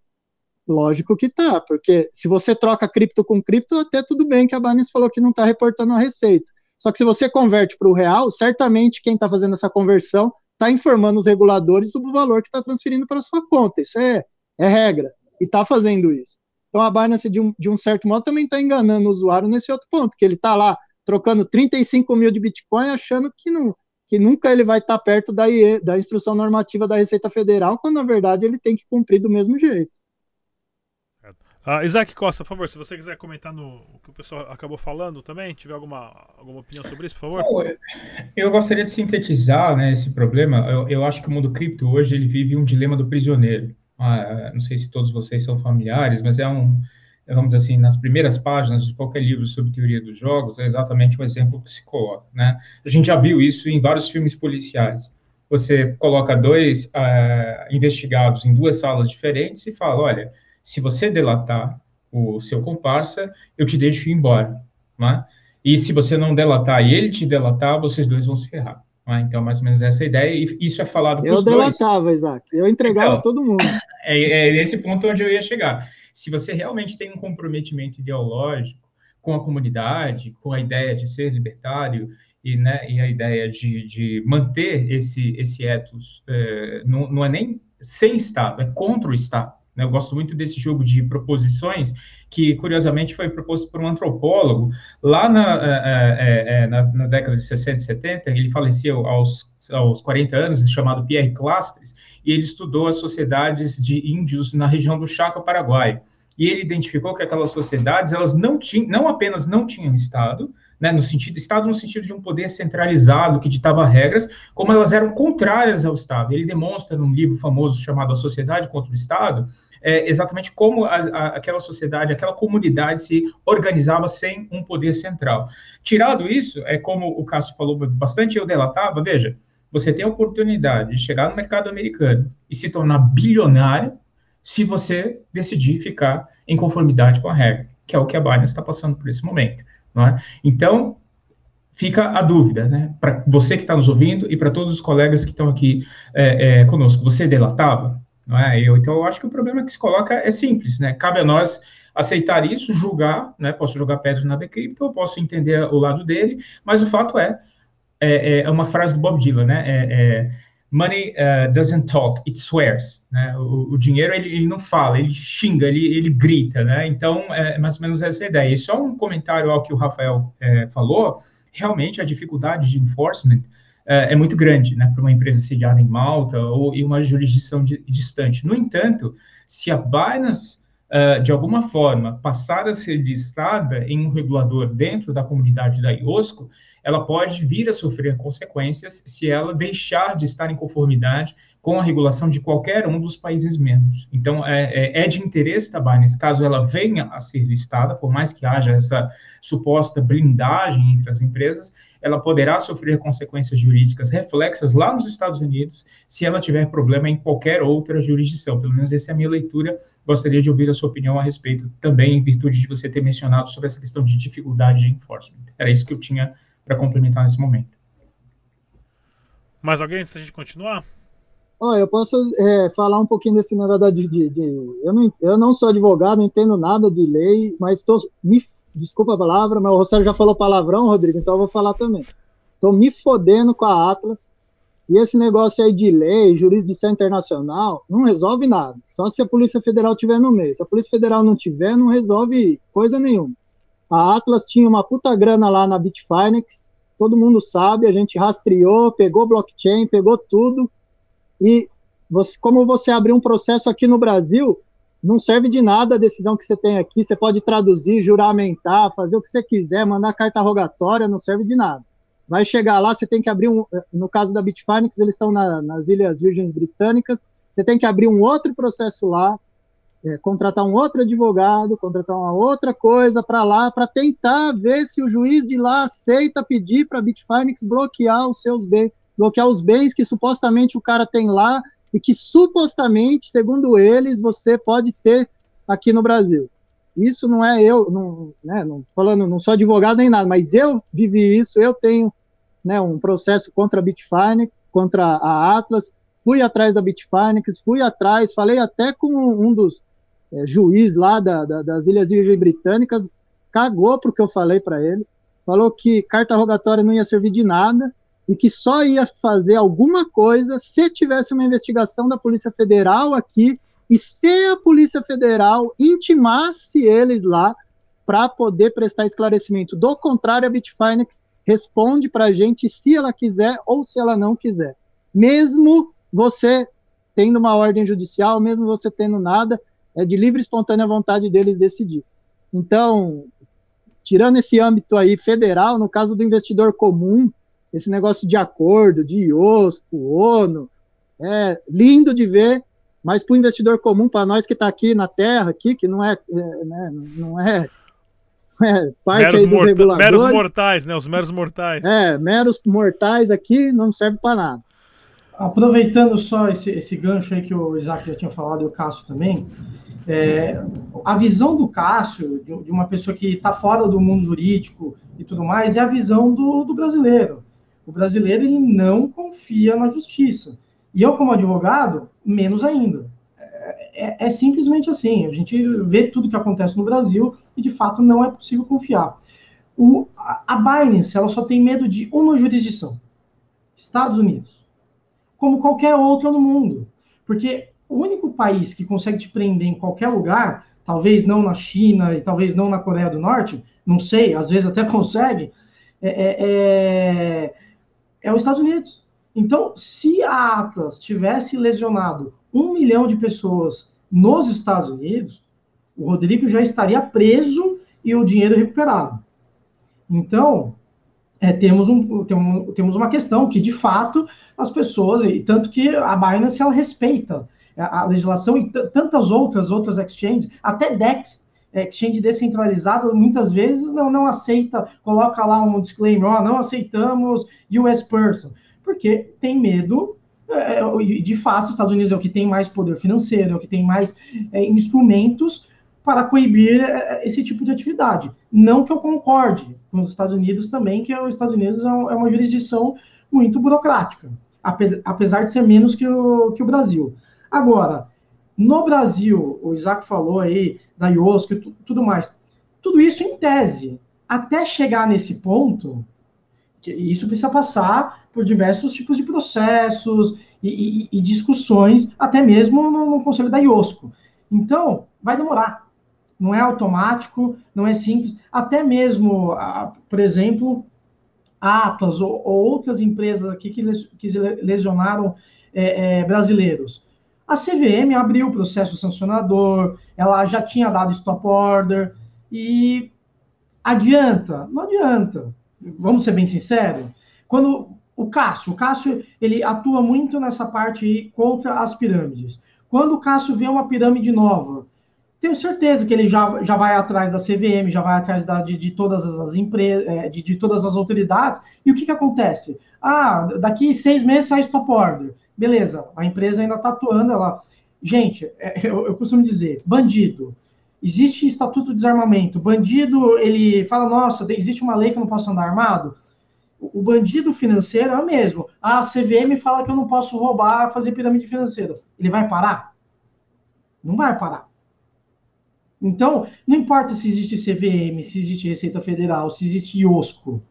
Lógico que tá, porque se você troca cripto com cripto, até tudo bem que a Binance falou que não tá reportando a receita. Só que se você converte para o real, certamente quem está fazendo essa conversão está informando os reguladores sobre o valor que está transferindo para sua conta. Isso é, é regra. E está fazendo isso. Então a Binance, de um, de um certo modo, também está enganando o usuário nesse outro ponto, que ele está lá trocando 35 mil de Bitcoin achando que, não, que nunca ele vai estar tá perto da, IE, da instrução normativa da Receita Federal, quando na verdade ele tem que cumprir do mesmo jeito. Uh, Isaac Costa, por favor, se você quiser comentar no o que o pessoal acabou falando também, tiver alguma, alguma opinião sobre isso, por favor. Bom, eu gostaria de sintetizar né, esse problema. Eu, eu, acho que o mundo cripto hoje ele vive um dilema do prisioneiro. Ah, não sei se todos vocês são familiares, mas é um, vamos dizer assim, nas primeiras páginas de qualquer livro sobre teoria dos jogos, é exatamente o exemplo que se coloca. Né? A gente já viu isso em vários filmes policiais. Você coloca dois uh, investigados em duas salas diferentes e fala, olha se você delatar o seu comparsa, eu te deixo ir embora, né? E se você não delatar e ele te delatar, vocês dois vão se ferrar. Né? Então, mais ou menos essa é a ideia, e isso é falado Eu delatava, dois. Isaac, eu entregava então, todo mundo. É, é esse ponto onde eu ia chegar. Se você realmente tem um comprometimento ideológico com a comunidade, com a ideia de ser libertário e, né, e a ideia de, de manter esse, esse ethos, é, não, não é nem sem Estado, é contra o Estado. Né? Eu gosto muito desse jogo de proposições, que curiosamente foi proposto por um antropólogo lá na, é, é, na, na, década de 60 e 70. Ele faleceu aos, aos 40 anos, chamado Pierre Clastres, e ele estudou as sociedades de índios na região do Chaco Paraguai. E ele identificou que aquelas sociedades, elas não tinham, não apenas não tinham Estado, né, no sentido Estado no sentido de um poder centralizado que ditava regras, como elas eram contrárias ao Estado. Ele demonstra num livro famoso chamado A Sociedade contra o Estado, é, exatamente como a, a, aquela sociedade, aquela comunidade se organizava sem um poder central. Tirado isso, é como o Cássio falou bastante, eu delatava, veja, você tem a oportunidade de chegar no mercado americano e se tornar bilionário se você decidir ficar em conformidade com a regra, que é o que a Binance está passando por esse momento. É? Então, fica a dúvida, né? Para você que está nos ouvindo e para todos os colegas que estão aqui é, é, conosco, você delatava? Não é? Eu, então, eu acho que o problema que se coloca é simples, né? Cabe a nós aceitar isso, julgar, né? Posso jogar pedra na Bcrypto, eu posso entender o lado dele, mas o fato é, é, é uma frase do Bob Dylan, né? É, é, money uh, doesn't talk, it swears, né? O, o dinheiro, ele, ele, não fala, ele xinga, ele, ele grita, né? Então, é mais ou menos essa ideia. E só um comentário ao que o Rafael é, falou, realmente a dificuldade de enforcement é, é muito grande, né, para uma empresa sediada em Malta ou em uma jurisdição de, distante. No entanto, se a Binance, uh, de alguma forma, passar a ser listada em um regulador dentro da comunidade da IOSCO, ela pode vir a sofrer consequências se ela deixar de estar em conformidade com a regulação de qualquer um dos países membros. Então, é, é, é de interesse da Binance, caso ela venha a ser listada, por mais que haja essa suposta blindagem entre as empresas, ela poderá sofrer consequências jurídicas reflexas lá nos Estados Unidos se ela tiver problema em qualquer outra jurisdição. Pelo menos essa é a minha leitura. Gostaria de ouvir a sua opinião a respeito, também em virtude de você ter mencionado sobre essa questão de dificuldade de enforcement. Era isso que eu tinha para complementar nesse momento. Mais alguém antes de continuar? Oh, eu posso é, falar um pouquinho desse negócio de, de, de, eu, não, eu não sou advogado, não entendo nada de lei, mas estou me desculpa a palavra, mas o Rossério já falou palavrão, Rodrigo, então eu vou falar também. Estou me fodendo com a Atlas. E esse negócio aí de lei, jurisdição internacional, não resolve nada. Só se a Polícia Federal tiver no meio. Se a Polícia Federal não tiver, não resolve coisa nenhuma. A Atlas tinha uma puta grana lá na Bitfinex, todo mundo sabe, a gente rastreou, pegou blockchain, pegou tudo. E você, como você abriu um processo aqui no Brasil, não serve de nada a decisão que você tem aqui. Você pode traduzir, juramentar, fazer o que você quiser, mandar carta rogatória, não serve de nada. Vai chegar lá, você tem que abrir um. No caso da Bitfinex, eles estão na, nas Ilhas Virgens Britânicas. Você tem que abrir um outro processo lá, é, contratar um outro advogado, contratar uma outra coisa para lá, para tentar ver se o juiz de lá aceita pedir para a Bitfinex bloquear os seus bens, bloquear os bens que supostamente o cara tem lá e que supostamente, segundo eles, você pode ter aqui no Brasil. Isso não é eu, não, né, não, falando, não sou advogado nem nada, mas eu vivi isso, eu tenho né, um processo contra a Bitfinex, contra a Atlas, fui atrás da Bitfinex, fui atrás, falei até com um dos é, lá da, da, das Ilhas Virgens Britânicas, cagou porque eu falei para ele, falou que carta rogatória não ia servir de nada e que só ia fazer alguma coisa se tivesse uma investigação da Polícia Federal aqui e se a Polícia Federal intimasse eles lá para poder prestar esclarecimento. Do contrário, a Bitfinex responde para a gente se ela quiser ou se ela não quiser. Mesmo você tendo uma ordem judicial, mesmo você tendo nada, é de livre e espontânea vontade deles decidir. Então, tirando esse âmbito aí federal, no caso do investidor comum, esse negócio de acordo, de IOSCO, ONU, é lindo de ver, mas para o investidor comum, para nós que está aqui na Terra, aqui, que não é, é né, não é, é parte meros aí dos morta reguladores. Meros mortais, né? Os meros mortais. É, meros mortais aqui não serve para nada. Aproveitando só esse, esse gancho aí que o Isaac já tinha falado e o Cássio também, é, a visão do Cássio, de, de uma pessoa que está fora do mundo jurídico e tudo mais, é a visão do, do brasileiro. O brasileiro ele não confia na justiça. E eu, como advogado, menos ainda. É, é, é, simplesmente assim. A gente vê tudo que acontece no Brasil e, de fato, não é possível confiar. O, a, Binance ela só tem medo de uma jurisdição: Estados Unidos. Como qualquer outra no mundo. Porque o único país que consegue te prender em qualquer lugar, talvez não na China e talvez não na Coreia do Norte, não sei, às vezes até consegue, é, é, é, os Estados Unidos. Então, se a Atlas tivesse lesionado um milhão de pessoas nos Estados Unidos, o Rodrigo já estaria preso e o dinheiro recuperado. Então, é, temos, um, temos uma questão que, de fato, as pessoas, e tanto que a Binance ela respeita a legislação e tantas outras outras exchanges, até DEX, exchange descentralizada, muitas vezes não, não aceita, coloca lá um disclaimer, ó, oh, não aceitamos US person, porque tem medo, é, de fato, os Estados Unidos é o que tem mais poder financeiro, é o que tem mais é, instrumentos para coibir é, esse tipo de atividade. Não que eu concorde com os Estados Unidos também, que os Estados Unidos é, é uma jurisdição muito burocrática, apesar de ser menos que o, que o Brasil. Agora, no Brasil, o Isaac falou aí da IOSC e tudo mais, tudo isso em tese. Até chegar nesse ponto, isso precisa passar por diversos tipos de processos e, e, e discussões, até mesmo no, no, Conselho da IOSCO. Então, vai demorar. Não é automático, não é simples. Até mesmo, por exemplo, a Atlas ou, ou, outras empresas aqui que, les, que lesionaram é, é, brasileiros a CVM abriu o processo sancionador, ela já tinha dado stop order, e adianta? Não adianta. Vamos ser bem sinceros. Quando o Cássio, o Cássio, ele atua muito nessa parte contra as pirâmides. Quando o Cássio vê uma pirâmide nova, tenho certeza que ele já, já vai atrás da CVM, já vai atrás da, de, de todas as empresas, é, de, de todas as autoridades. E o que, que acontece? Ah, daqui seis meses sai stop order. Beleza, a empresa ainda está atuando, ela. Gente, é, eu, eu costumo dizer, bandido. Existe estatuto de desarmamento. Bandido, ele fala, nossa, existe uma lei que eu não posso andar armado. O bandido financeiro é o mesmo. A CVM fala que eu não posso roubar, fazer pirâmide financeira. Ele vai parar? Não vai parar. Então, não importa se existe CVM, se existe Receita Federal, se existe IOSCO.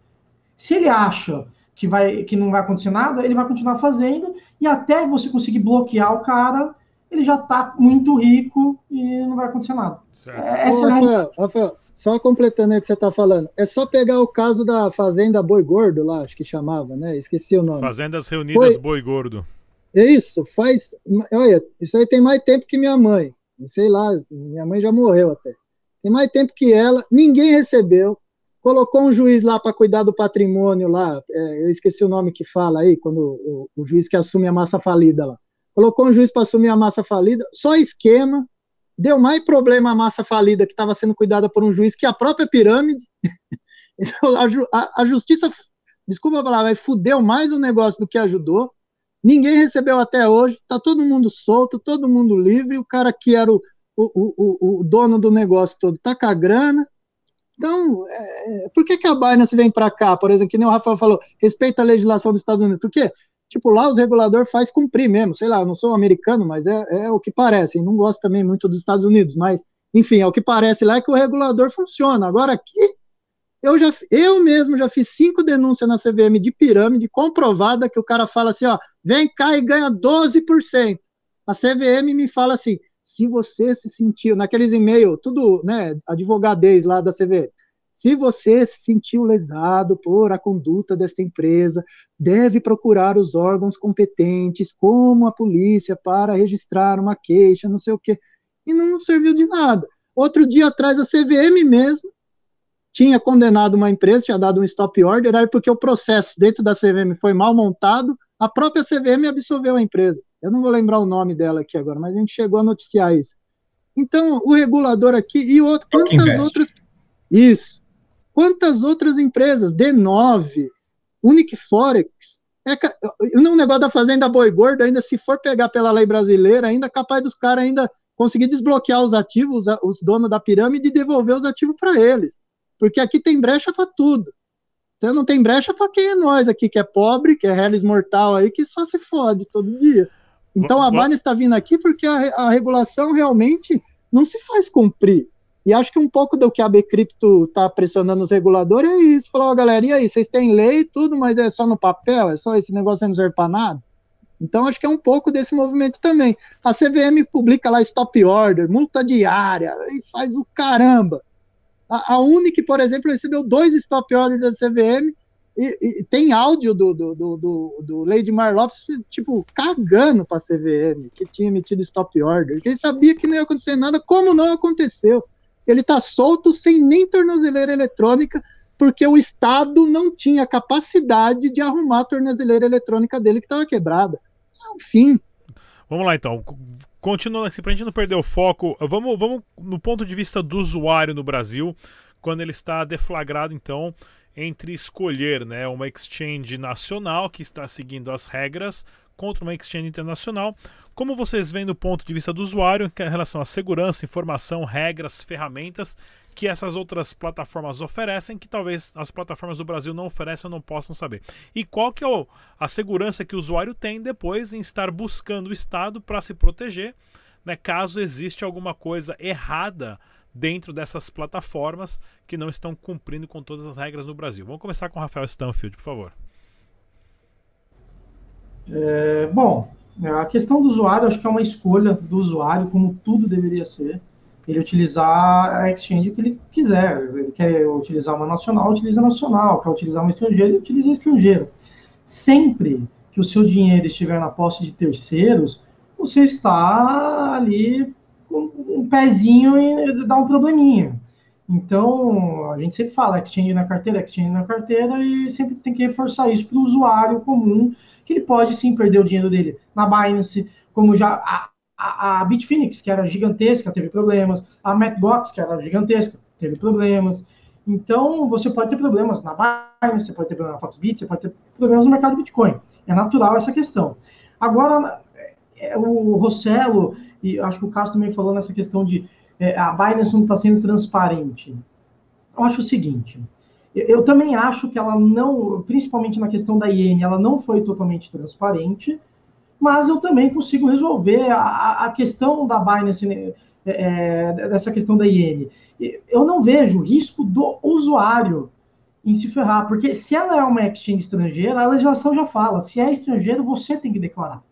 Se ele acha que, vai, que não vai acontecer nada, ele vai continuar fazendo e até você conseguir bloquear o cara, ele já está muito rico e não vai acontecer nada. É, Ô, Rafael, Rafael, só completando aí o que você está falando, é só pegar o caso da Fazenda Boi Gordo lá, acho que chamava, né? Esqueci o nome. Fazendas Reunidas Foi... Boi Gordo. É isso, faz. Olha, isso aí tem mais tempo que minha mãe. Sei lá, minha mãe já morreu até. Tem mais tempo que ela, ninguém recebeu, colocou um juiz lá para cuidar do patrimônio lá, é, eu esqueci o nome que fala aí, quando o, o juiz que assume a massa falida lá. Colocou um juiz para assumir a massa falida, só esquema, deu mais problema a massa falida que estava sendo cuidada por um juiz que a própria pirâmide. então, a, a, justiça, desculpa a palavra, fudeu mais o negócio do que ajudou. Ninguém recebeu até hoje, está todo mundo solto, todo mundo livre, o cara que era o, o, o, o dono do negócio todo está com a grana. Então, é, por que, que a Binance vem para cá, por exemplo, que nem o Rafael falou, respeita a legislação dos Estados Unidos? Por quê? Tipo, lá os reguladores faz cumprir mesmo, sei lá, não sou americano, mas é, é o que parece, não gosto também muito dos Estados Unidos, mas, enfim, é o que parece lá é que o regulador funciona. Agora aqui, eu, já, eu mesmo já fiz cinco denúncias na CVM de pirâmide, comprovada que o cara fala assim, ó, vem cá e ganha 12%. A CVM me fala assim, se você se sentiu, naqueles e-mails, tudo, né, advogadez lá da CVM, se você se sentiu lesado por a conduta desta empresa, deve procurar os órgãos competentes, como a polícia, para registrar uma queixa, não sei o quê. E não serviu de nada. Outro dia atrás, a CVM mesmo tinha condenado uma empresa, tinha dado um stop order, aí porque o processo dentro da CVM foi mal montado, a própria CVM absolveu a empresa. Eu não vou lembrar o nome dela aqui agora, mas a gente chegou a noticiar isso. Então, o regulador aqui e outro, quantas outras. Isso. Quantas outras empresas? D9, Unique Forex. É, no negócio da Fazenda Boi Gordo, ainda se for pegar pela lei brasileira, ainda é capaz dos caras ainda conseguir desbloquear os ativos, os donos da pirâmide, e devolver os ativos para eles porque aqui tem brecha para tudo. Então não tem brecha para quem é nós aqui, que é pobre, que é reles mortal aí, que só se fode todo dia. Então a Binance está vindo aqui porque a, a, regulação realmente não se faz cumprir. E acho que um pouco do que a Bcrypto está pressionando os reguladores é isso. Falou, oh, galera, e aí, vocês têm lei e tudo, mas é só no papel, é só esse negócio não serve para nada. Então acho que é um pouco desse movimento também. A CVM publica lá stop order, multa diária, e faz o caramba. A, a Unic, por exemplo, recebeu dois stop orders da CVM e, e tem áudio do, do, do, do, do Lady Mar Lopes, tipo, cagando para a CVM, que tinha emitido stop order, ele sabia que não ia acontecer nada, como não aconteceu. Ele está solto sem nem tornozeleira eletrônica, porque o Estado não tinha capacidade de arrumar a tornozeleira eletrônica dele que estava quebrada. Enfim. Vamos lá então. Continuando aqui, para a gente não perder o foco, vamos, vamos no ponto de vista do usuário no Brasil, quando ele está deflagrado, então, entre escolher né, uma exchange nacional que está seguindo as regras contra uma exchange internacional. Como vocês veem do ponto de vista do usuário em relação à segurança, informação, regras, ferramentas que essas outras plataformas oferecem, que talvez as plataformas do Brasil não oferecem ou não possam saber. E qual que é a segurança que o usuário tem depois em estar buscando o Estado para se proteger, né, caso existe alguma coisa errada dentro dessas plataformas que não estão cumprindo com todas as regras no Brasil. Vamos começar com o Rafael Stanfield, por favor. É, bom, a questão do usuário, acho que é uma escolha do usuário, como tudo deveria ser ele utilizar a exchange que ele quiser. Ele quer utilizar uma nacional, utiliza nacional. Quer utilizar uma estrangeira, ele utiliza estrangeiro. Sempre que o seu dinheiro estiver na posse de terceiros, você está ali um pezinho e dá um probleminha. Então, a gente sempre fala exchange na carteira, exchange na carteira, e sempre tem que reforçar isso para o usuário comum, que ele pode sim perder o dinheiro dele na Binance, como já a, a Bitfinex, que era gigantesca, teve problemas. A Matbox, que era gigantesca, teve problemas. Então, você pode ter problemas na Binance, você pode ter problemas na Foxbit, você pode ter problemas no mercado Bitcoin. É natural essa questão. Agora, é, o Rossello, e acho que o Cássio também falou nessa questão de é, a Binance não está sendo transparente. Eu acho o seguinte, eu também acho que ela não, principalmente na questão da IN, ela não foi totalmente transparente, mas eu também consigo resolver a, a questão da Binance, né, é, é, dessa questão da IN. Eu não vejo risco do usuário em se ferrar, porque se ela é uma exchange estrangeira, a legislação já fala, se é estrangeiro, você tem que declarar.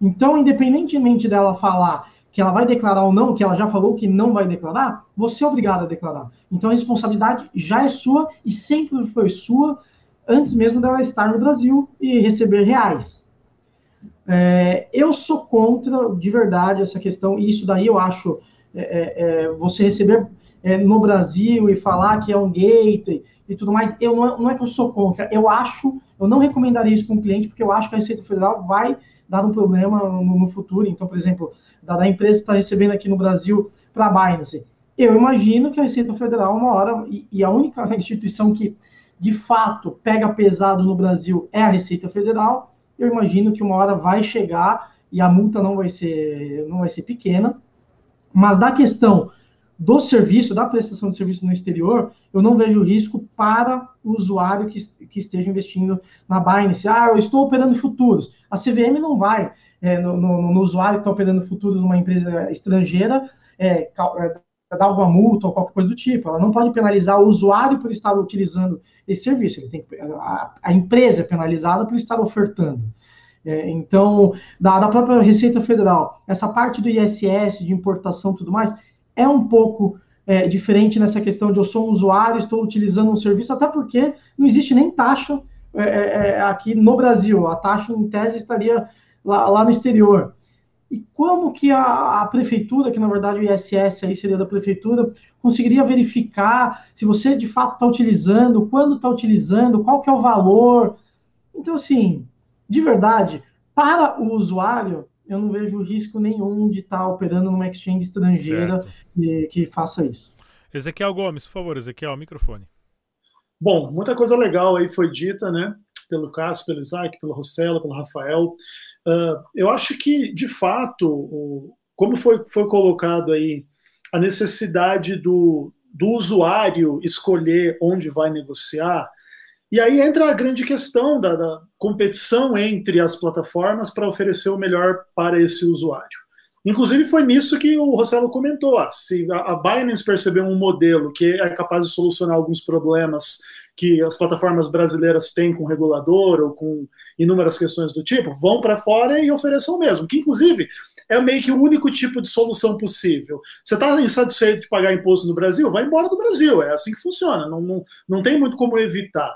Então, independentemente dela falar que ela vai declarar ou não, que ela já falou que não vai declarar, você é obrigado a declarar. Então, a responsabilidade já é sua e sempre foi sua, antes mesmo dela estar no Brasil e receber reais. É, eu sou contra, de verdade, essa questão, e isso daí eu acho, é, é, é você receber é, no Brasil e falar que é um gateway e tudo mais, eu não, não, é que eu sou contra, eu acho, eu não recomendaria isso para um cliente, porque eu acho que a Receita Federal vai dar um problema no, no futuro. Então, por exemplo, da, da empresa está recebendo aqui no Brasil para a Binance, eu imagino que a Receita Federal, uma hora, e, e a única instituição que de fato pega pesado no Brasil é a Receita Federal, eu imagino que uma hora vai chegar e a multa não vai ser, não vai ser pequena. Mas da questão do serviço, da prestação de serviço no exterior, eu não vejo risco para o usuário que, que esteja investindo na Binance. Ah, eu estou operando futuros. A CVM não vai é, no, no, no, usuário que está operando futuros numa empresa estrangeira é, é, dar alguma multa ou qualquer coisa do tipo. Ela não pode penalizar o usuário por estar utilizando esse serviço. Ele tem, a, a empresa é penalizada por estar ofertando. É, então, da, da própria Receita Federal, essa parte do ISS, de importação e tudo mais, é um pouco é, diferente nessa questão de eu sou um usuário, estou utilizando um serviço, até porque não existe nem taxa é, é, é aqui no Brasil. A taxa, em tese, estaria lá, lá no exterior. E como que a, a, prefeitura, que na verdade o ISS aí seria da prefeitura, conseguiria verificar se você de fato está utilizando, quando está utilizando, qual que é o valor? Então, assim, de verdade, para o usuário, eu não vejo risco nenhum de estar tá operando numa exchange estrangeira que, que faça isso. Ezequiel Gomes, por favor, Ezequiel, microfone. Bom, muita coisa legal aí foi dita, né? Pelo Cássio, pelo Isaac, pelo Rossello, pelo Rafael. Uh, eu acho que, de fato, o, como foi, foi colocado aí, a necessidade do, do usuário escolher onde vai negociar, e aí entra a grande questão da, da competição entre as plataformas para oferecer o melhor para esse usuário. Inclusive foi nisso que o Rossello comentou. Ah, se a Binance percebeu um modelo que é capaz de solucionar alguns problemas que as plataformas brasileiras têm com regulador ou com inúmeras questões do tipo, vão para fora e ofereçam o mesmo, que inclusive é meio que o único tipo de solução possível. Você está insatisfeito de pagar imposto no Brasil? Vai embora do Brasil, é assim que funciona, não, não, não tem muito como evitar.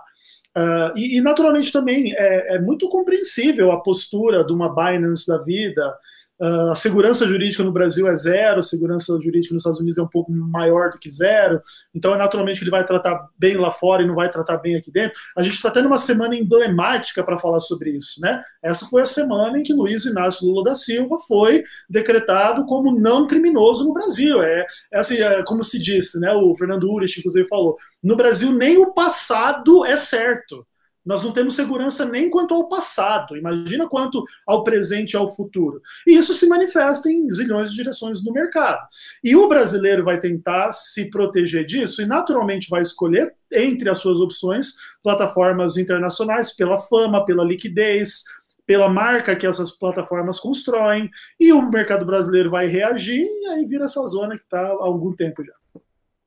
Uh, e, e, naturalmente também é, é, muito compreensível a postura de uma Binance da vida, a segurança jurídica no Brasil é zero, a segurança jurídica nos Estados Unidos é um pouco maior do que zero, então é naturalmente que ele vai tratar bem lá fora e não vai tratar bem aqui dentro. A gente está tendo uma semana emblemática para falar sobre isso, né? Essa foi a semana em que Luiz Inácio Lula da Silva foi decretado como não criminoso no Brasil. É, é assim, é, como se disse, né? O Fernando Urich, inclusive, falou: no Brasil nem o passado é certo. Nós não temos segurança nem quanto ao passado, imagina quanto ao presente e ao futuro. E isso se manifesta em zilhões de direções no mercado. E o brasileiro vai tentar se proteger disso e, naturalmente, vai escolher, entre as suas opções, plataformas internacionais pela fama, pela liquidez, pela marca que essas plataformas constroem, e o mercado brasileiro vai reagir, e aí vira essa zona que está há algum tempo já.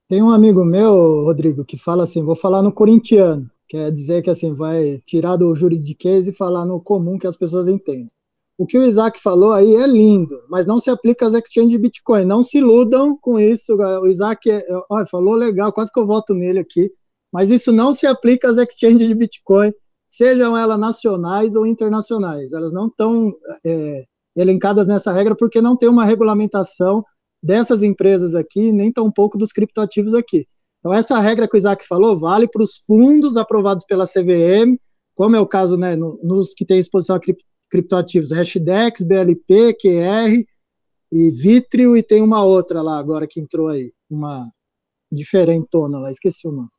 Tem um amigo meu, Rodrigo, que fala assim: vou falar no corintiano. Quer dizer que assim, vai tirar do juridiquês e falar no comum que as pessoas entendem. O que o Isaac falou aí é lindo, mas não se aplica às exchanges de Bitcoin. Não se iludam com isso. O Isaac é, ó, falou legal, quase que eu voto nele aqui. Mas isso não se aplica às exchanges de Bitcoin, sejam elas nacionais ou internacionais. Elas não estão é, elencadas nessa regra porque não tem uma regulamentação dessas empresas aqui, nem tão pouco dos criptoativos aqui. Então, essa regra que o Isaac falou vale para os fundos aprovados pela CVM, como é o caso né, no, nos que têm exposição a criptoativos, Hashdex, BLP, QR e Vitrio, e tem uma outra lá agora que entrou aí, uma diferentona lá, esqueci o nome.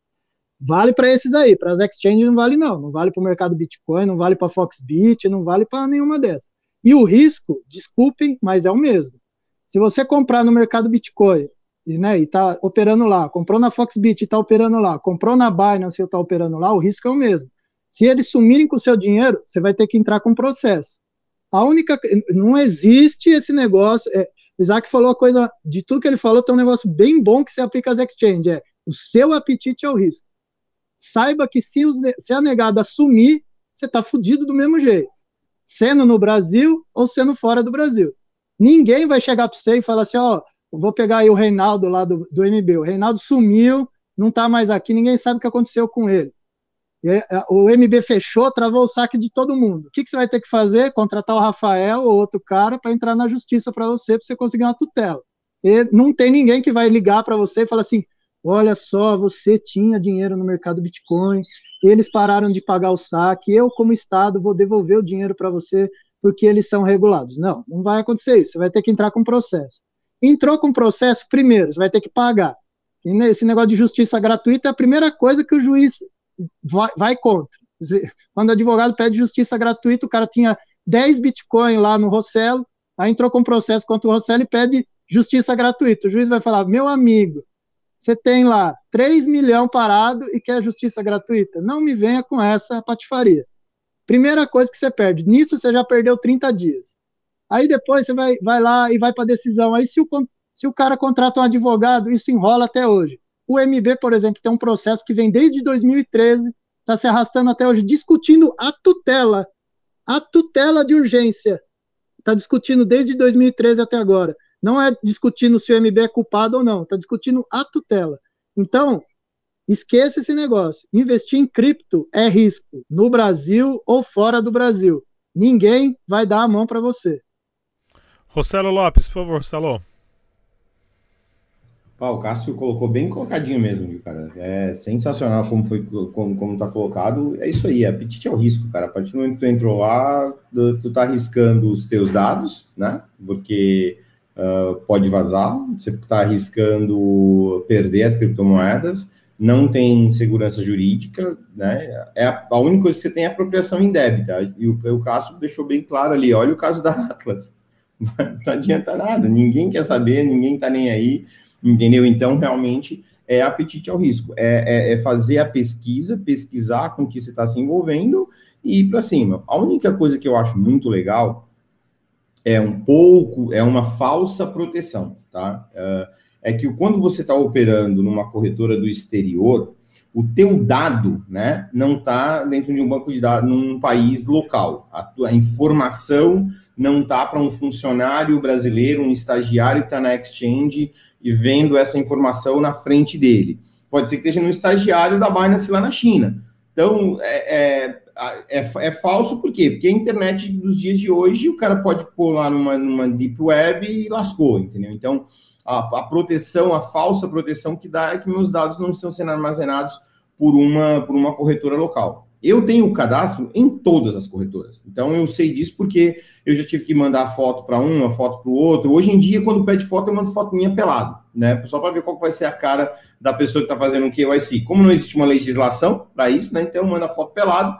Vale para esses aí, para as exchanges não vale não, não vale para o mercado Bitcoin, não vale para Foxbit, não vale para nenhuma dessas. E o risco, desculpem, mas é o mesmo. Se você comprar no mercado Bitcoin e, né, e tá operando lá, comprou na Foxbit e está operando lá, comprou na Binance e está operando lá, o risco é o mesmo. Se eles sumirem com o seu dinheiro, você vai ter que entrar com processo. A única. Não existe esse negócio. É, Isaac falou a coisa. De tudo que ele falou, tem um negócio bem bom que se aplica às exchanges: é o seu apetite ao risco. Saiba que se, os, se a negada sumir, você está fudido do mesmo jeito. Sendo no Brasil ou sendo fora do Brasil. Ninguém vai chegar para você e falar assim: ó, vou pegar aí o Reinaldo lá do, do MB. O Reinaldo sumiu, não está mais aqui, ninguém sabe o que aconteceu com ele. E, é, o MB fechou, travou o saque de todo mundo. O que, que você vai ter que fazer? Contratar o Rafael ou outro cara para entrar na justiça para você, para você conseguir uma tutela. E não tem ninguém que vai ligar para você e falar assim: olha só, você tinha dinheiro no mercado Bitcoin, eles pararam de pagar o saque, eu, como Estado, vou devolver o dinheiro para você porque eles são regulados. Não, não vai acontecer isso. Você vai ter que entrar com processo. Entrou com processo, primeiro, você vai ter que pagar. E esse negócio de justiça gratuita é a primeira coisa que o juiz vai, vai contra. Quando o advogado pede justiça gratuita, o cara tinha 10 Bitcoin lá no Rossello, aí entrou com processo contra o Rossello e pede justiça gratuita. O juiz vai falar: meu amigo, você tem lá 3 milhões parado e quer justiça gratuita? Não me venha com essa patifaria. Primeira coisa que você perde. Nisso você já perdeu 30 dias. Aí depois você vai, vai lá e vai para decisão. Aí se o, se o cara contrata um advogado, isso enrola até hoje. O MB, por exemplo, tem um processo que vem desde 2013, está se arrastando até hoje, discutindo a tutela. A tutela de urgência. Está discutindo desde 2013 até agora. Não é discutindo se o MB é culpado ou não, está discutindo a tutela. Então, esqueça esse negócio. Investir em cripto é risco, no Brasil ou fora do Brasil. Ninguém vai dar a mão para você. Rossello Lopes, por favor. Ah, o Cássio colocou bem colocadinho mesmo, cara. É sensacional como foi, como, como tá colocado. É isso aí, apetite é o risco, cara. A partir do momento que tu entrou lá, tu tá arriscando os teus dados, né? Porque uh, pode vazar, você tá arriscando perder as criptomoedas, não tem segurança jurídica, né? É a, a única coisa que você tem é apropriação indébita. E o, o Cássio deixou bem claro ali. Olha o caso da Atlas. Não adianta nada, ninguém quer saber, ninguém tá nem aí entendeu? Então, realmente, é apetite ao risco, é, é, é fazer a pesquisa, pesquisar com que você está se envolvendo e ir para cima. A única coisa que eu acho muito legal é um pouco, é uma falsa proteção, tá? É, é que quando você está operando numa corretora do exterior, o teu dado, né, não está dentro de um banco de dados num país local. A, tua, informação não está para um funcionário brasileiro, um estagiário que está na exchange e vendo essa informação na frente dele. Pode ser que esteja no estagiário da Binance lá na China. Então, é, é, é, é, falso por quê? Porque a internet dos dias de hoje, o cara pode lá numa, numa deep web e lascou, entendeu? Então, a, a, proteção, a falsa proteção que dá é que meus dados não estão sendo armazenados por uma, por uma corretora local. Eu tenho cadastro em todas as corretoras. Então eu sei disso porque eu já tive que mandar foto para uma, foto para o outro. Hoje em dia, quando pede foto, eu mando foto minha pelado, né? Só para ver qual vai ser a cara da pessoa que está fazendo o KYC. Como não existe uma legislação para isso, né? Então mando a foto pelado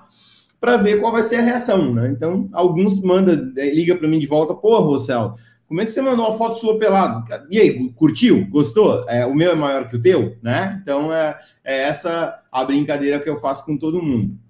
para ver qual vai ser a reação, né? Então alguns manda, é, liga para mim de volta, pô, Rossel, como é que você mandou uma foto sua pelado? E aí, curtiu? Gostou? É, o meu é maior que o teu, né? Então é, é essa a brincadeira que eu faço com todo mundo.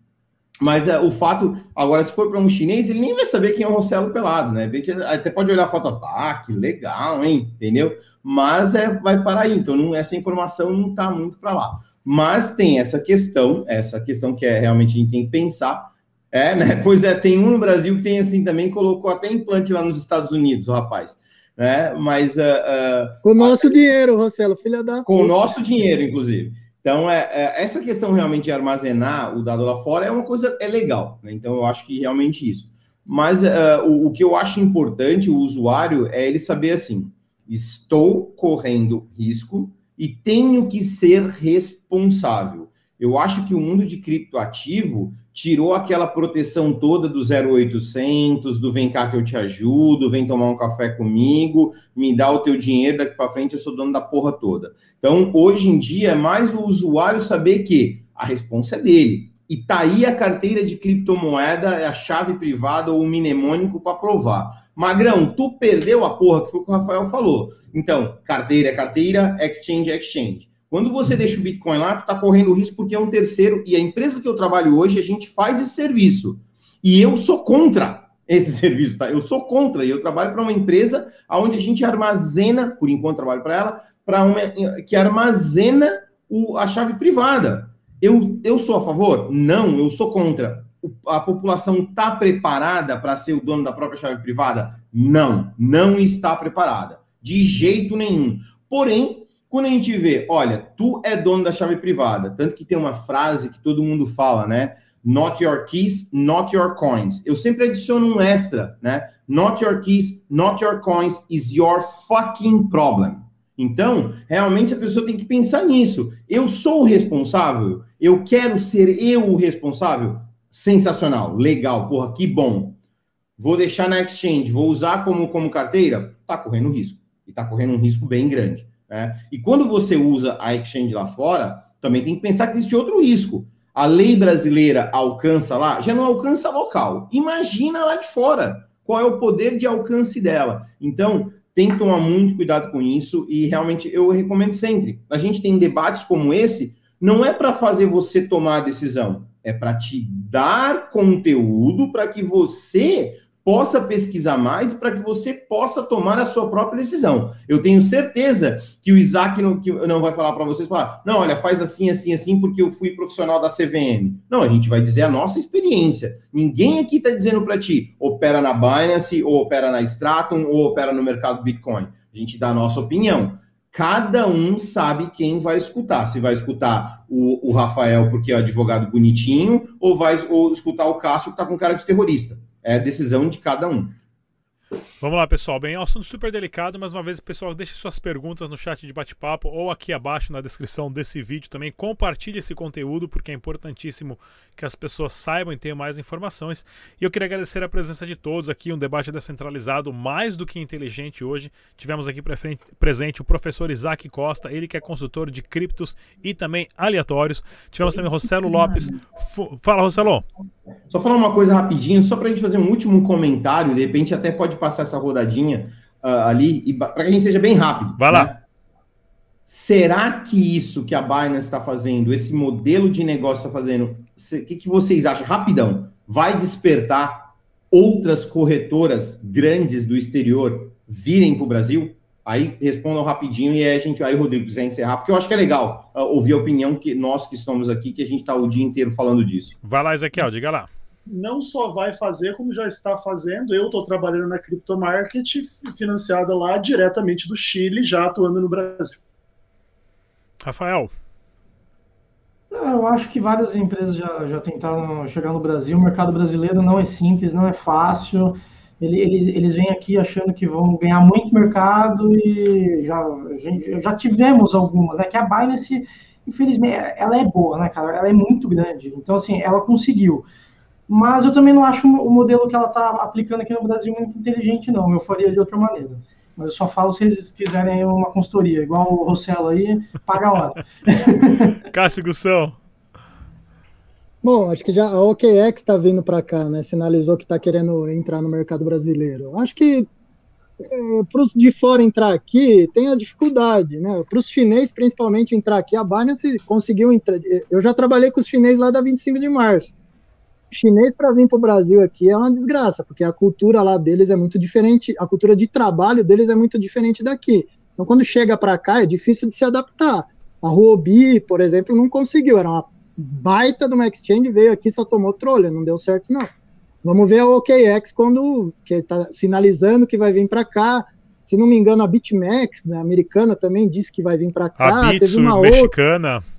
Mas é, o fato, agora, se for para um chinês, ele nem vai saber quem é o Rossello pelado, né? Até pode olhar a foto, ah, que legal, hein? Entendeu? Mas é, vai parar aí, então não, essa informação não está muito para lá. Mas tem essa questão, essa questão que é realmente a gente tem que pensar. É, né? Pois é, tem um no Brasil que tem assim também, colocou até implante lá nos Estados Unidos, o rapaz. Né? Mas. Uh, uh, com o nosso dinheiro, Rossello, filha da. Com o nosso dinheiro, inclusive. Então, é, é, essa questão realmente de armazenar o dado lá fora é uma coisa é legal. Né? Então, eu acho que realmente isso. Mas uh, o, o, que eu acho importante, o usuário, é ele saber assim: estou correndo risco e tenho que ser responsável. Eu acho que o mundo de criptoativo tirou aquela proteção toda do 0800, do vem cá que eu te ajudo, vem tomar um café comigo, me dá o teu dinheiro, daqui para frente eu sou dono da porra toda. Então, hoje em dia, é mais o usuário saber que a responsa é dele. E tá aí a carteira de criptomoeda, é a chave privada ou o mnemônico para provar. Magrão, tu perdeu a porra, que foi o que o Rafael falou. Então, carteira é carteira, exchange é exchange. Quando você deixa o Bitcoin lá, está correndo risco porque é um terceiro, e a empresa que eu trabalho hoje, a gente faz esse serviço. E eu sou contra esse serviço, tá? Eu sou contra, e eu trabalho para uma empresa onde a gente armazena, por enquanto trabalho para ela, para uma que armazena o, a chave privada. Eu, eu sou a favor? Não, eu sou contra. A população está preparada para ser o dono da própria chave privada? Não, não está preparada. De jeito nenhum. Porém, quando a gente vê, olha, tu é dono da chave privada, tanto que tem uma frase que todo mundo fala, né? Not your keys, not your coins. Eu sempre adiciono um extra, né? Not your keys, not your coins is your fucking problem. Então, realmente a pessoa tem que pensar nisso. Eu sou o responsável? Eu quero ser eu o responsável? Sensacional, legal, porra, que bom. Vou deixar na exchange, vou usar como, como carteira? Tá correndo risco. E tá correndo um risco bem grande. Né? E quando você usa a exchange lá fora, também tem que pensar que existe outro risco. A lei brasileira alcança lá, já não alcança local. Imagina lá de fora qual é o poder de alcance dela. Então, tem que tomar muito cuidado com isso e realmente eu recomendo sempre. A gente tem debates como esse, não é para fazer você tomar a decisão, é para te dar conteúdo para que você possa pesquisar mais para que você possa tomar a sua própria decisão. Eu tenho certeza que o Isaac não, que não vai falar para vocês, falar, não, olha, faz assim, assim, assim, porque eu fui profissional da CVM. Não, a gente vai dizer a nossa experiência. Ninguém aqui está dizendo para ti, opera na Binance, ou opera na Stratum, ou opera no mercado Bitcoin. A gente dá a nossa opinião. Cada um sabe quem vai escutar. Se vai escutar o, o Rafael porque é advogado bonitinho, ou vai ou escutar o Cássio que está com cara de terrorista é decisão de cada um. Vamos lá, pessoal. Bem, é um assunto super delicado. Mais uma vez, pessoal, deixe suas perguntas no chat de bate-papo ou aqui abaixo na descrição desse vídeo também. Compartilhe esse conteúdo, porque é importantíssimo que as pessoas saibam e tenham mais informações. E eu queria agradecer a presença de todos aqui, um debate descentralizado mais do que inteligente hoje. Tivemos aqui presente o professor Isaac Costa, ele que é consultor de criptos e também aleatórios. Tivemos também Rossello Lopes. Fala, Rossello. Só falar uma coisa rapidinho, só para a gente fazer um último comentário, de repente até pode passar essa rodadinha uh, ali, e para que a gente seja bem rápido. Vai né? lá. Será que isso que a Binance está fazendo, esse modelo de negócio está fazendo, o que, que vocês acham? Rapidão, vai despertar outras corretoras grandes do exterior virem para o Brasil? Aí respondam rapidinho e aí a gente, aí Rodrigo quiser encerrar, porque eu acho que é legal uh, ouvir a opinião que nós que estamos aqui, que a gente está o dia inteiro falando disso. Vai lá, Ezequiel, diga lá não só vai fazer, como já está fazendo. Eu estou trabalhando na Crypto Market, financiada lá diretamente do Chile, já atuando no Brasil. Rafael. Eu acho que várias empresas já, já tentaram chegar no Brasil. O mercado brasileiro não é simples, não é fácil. Eles, eles vêm aqui achando que vão ganhar muito mercado e já, já tivemos algumas, né? Que a Binance, infelizmente, ela é boa, né, cara? Ela é muito grande. Então, assim, ela conseguiu. Mas eu também não acho o modelo que ela está aplicando aqui no Brasil muito inteligente, não. Eu faria de outra maneira. Mas eu só falo se eles quiserem uma consultoria, igual o Rossello aí, paga a hora. Cássio Gussão. Bom, acho que já a OKEx está vindo para cá, né? Sinalizou que está querendo entrar no mercado brasileiro. Acho que é, para os de fora entrar aqui tem a dificuldade, né? Para os chineses, principalmente, entrar aqui, a Binance conseguiu entrar. Eu já trabalhei com os chineses lá da 25 de março chinês para vir para o Brasil aqui é uma desgraça, porque a cultura lá deles é muito diferente, a cultura de trabalho deles é muito diferente daqui. Então, quando chega para cá, é difícil de se adaptar. A Huobi, por exemplo, não conseguiu, era uma baita de uma exchange, veio aqui só tomou trolha, não deu certo não. Vamos ver a OKX quando que está sinalizando que vai vir para cá. Se não me engano, a BitMEX, né, americana, também disse que vai vir para cá. A Bitsu, Teve uma mexicana. Outra,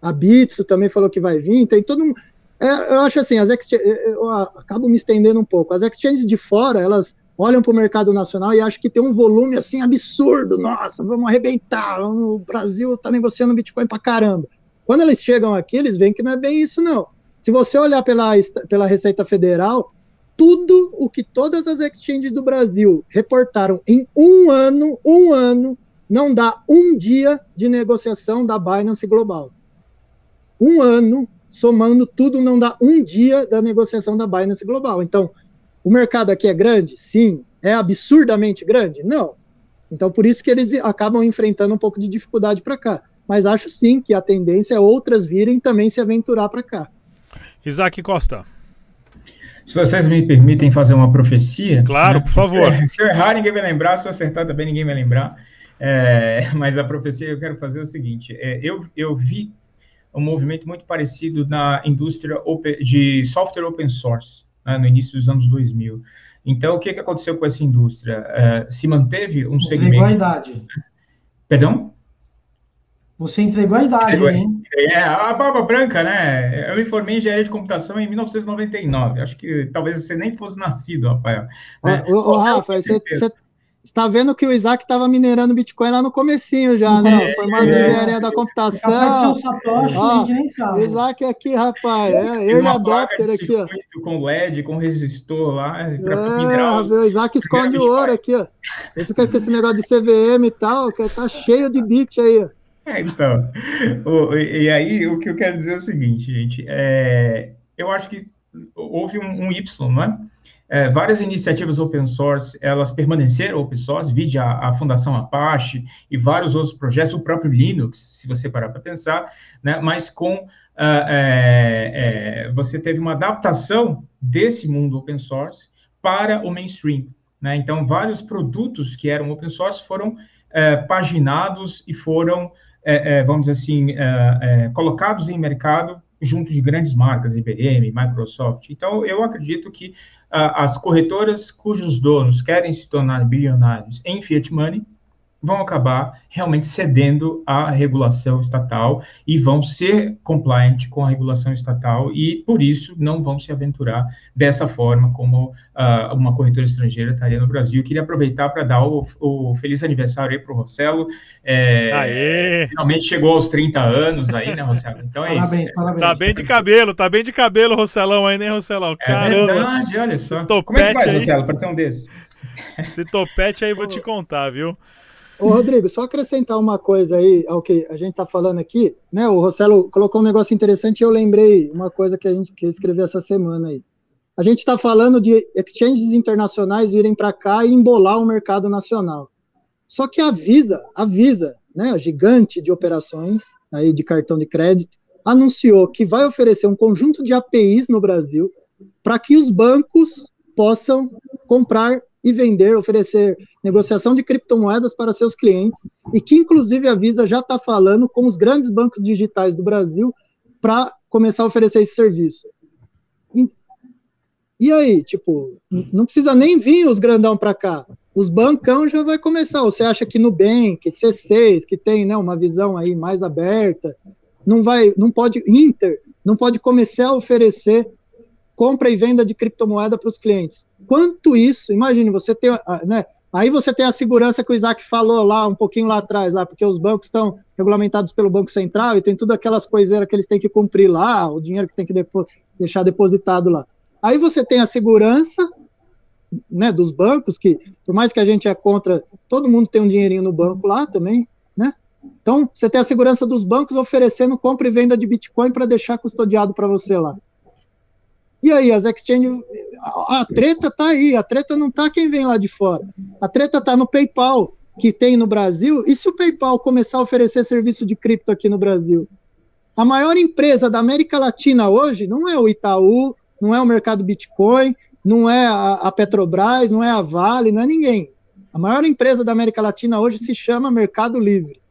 a Bitsu também falou que vai vir. Tem todo mundo. É, eu acho assim, as eu acabo me estendendo um pouco. As exchanges de fora, elas olham para o mercado nacional e acham que tem um volume assim absurdo. Nossa, vamos arrebentar. O Brasil está negociando Bitcoin para caramba. Quando eles chegam aqui, eles veem que não é bem isso, não. Se você olhar pela, pela Receita Federal, tudo o que todas as exchanges do Brasil reportaram em um ano, um ano, não dá um dia de negociação da Binance Global. Um ano somando tudo, não dá um dia da negociação da Binance Global. Então, o mercado aqui é grande? Sim. É absurdamente grande? Não. Então, por isso que eles acabam enfrentando um pouco de dificuldade para cá. Mas acho sim que a tendência é outras virem também se aventurar para cá. Isaac Costa. Se vocês me permitem fazer uma profecia. Claro, né? por favor. Se eu, se eu, errar, ninguém vai lembrar. Se eu acertar, também ninguém vai lembrar. É, mas a profecia eu quero fazer é o seguinte: é, eu, eu vi um movimento muito parecido na indústria de software open source, né, no início dos anos 2000. Então, o que, que aconteceu com essa indústria? Uh, se manteve um Você segmento... Entregou a idade. Perdão? Você entregou a idade, entregou, hein? É, a barba branca, né? Eu me formei em engenharia de computação em 1999. Acho que talvez você nem fosse nascido, Rafael. Né? Ô, ô, Rafa, você, você, está vendo que o Isaac estava minerando Bitcoin lá no comecinho já, né? É, Formado é, em engenharia da computação. Um Satoshi, ó, a gente nem sabe. Isaac aqui, rapaz. É, ele adopter aqui, ó. Com LED, com resistor lá. É, minerar. o Isaac esconde o ouro aqui, ó. Ele fica com esse negócio de CVM e tal, que tá cheio de bit aí, ó. É, então, o, e aí o que eu quero dizer é o seguinte, gente, é, eu acho que houve um, um Y, não é? É? várias iniciativas open source, elas permaneceram open source, vide a, a, Fundação Apache e vários outros projetos, o próprio Linux, se você parar para pensar, né, mas com, uh, é, é, você teve uma adaptação desse mundo open source para o mainstream, né, então vários produtos que eram open source foram é, paginados e foram é, é, vamos dizer assim, colocados em mercado junto de grandes marcas, IBM, Microsoft. Então, eu acredito que as corretoras cujos donos querem se tornar bilionários em fiat money vão acabar realmente cedendo à regulação estatal e vão ser compliant com a regulação estatal e, por isso, não vão se aventurar dessa forma como uh, uma corretora estrangeira estaria no Brasil. Eu queria aproveitar para dar o, o, feliz aniversário aí para o Rossello. É, finalmente chegou aos 30 anos aí, né, Rossello? Então é parabéns, isso. Parabéns, Tá bem de cabelo, tá bem de cabelo, Rosselão aí, né, Rosselão? Caramba. É verdade, olha só. Como é que faz, Rossello, para ter um desses? Esse topete aí vou te contar, viu? Ô, Rodrigo, só acrescentar uma coisa aí ao que a gente está falando aqui, né? O Rossello colocou um negócio interessante e eu lembrei uma coisa que a gente que escreveu essa semana aí. A gente está falando de exchanges internacionais virem para cá e embolar o mercado nacional. Só que a Visa, a Visa, né, a gigante de operações aí de cartão de crédito, anunciou que vai oferecer um conjunto de APIs no Brasil para que os bancos possam comprar e vender, oferecer negociação de criptomoedas para seus clientes, e que inclusive a Visa já está falando com os grandes bancos digitais do Brasil para começar a oferecer esse serviço. E, e, aí, tipo, não precisa nem vir os grandão para cá. Os bancão já vai começar. Você acha que Nubank, C6, que tem né, uma visão aí mais aberta, não vai, não pode, Inter, não pode começar a oferecer compra e venda de criptomoeda para os clientes. Quanto isso, imagine, você tem, ah, né, aí você tem a segurança que o Isaac falou lá, um pouquinho lá atrás, lá, porque os bancos estão regulamentados pelo Banco Central e tem tudo aquelas coiseiras que eles têm que cumprir lá, o dinheiro que tem que depo deixar depositado lá. Aí você tem a segurança, né, dos bancos, que por mais que a gente é contra, todo mundo tem um dinheirinho no banco lá também, né? Então, você tem a segurança dos bancos oferecendo compra e venda de Bitcoin para deixar custodiado para você lá. E aí, as exchanges, a, treta tá aí, a treta não tá quem vem lá de fora. A treta tá no PayPal, que tem no Brasil. E se o PayPal começar a oferecer serviço de cripto aqui no Brasil? A maior empresa da América Latina hoje não é o Itaú, não é o mercado Bitcoin, não é a, Petrobras, não é a Vale, não é ninguém. A maior empresa da América Latina hoje se chama Mercado Livre.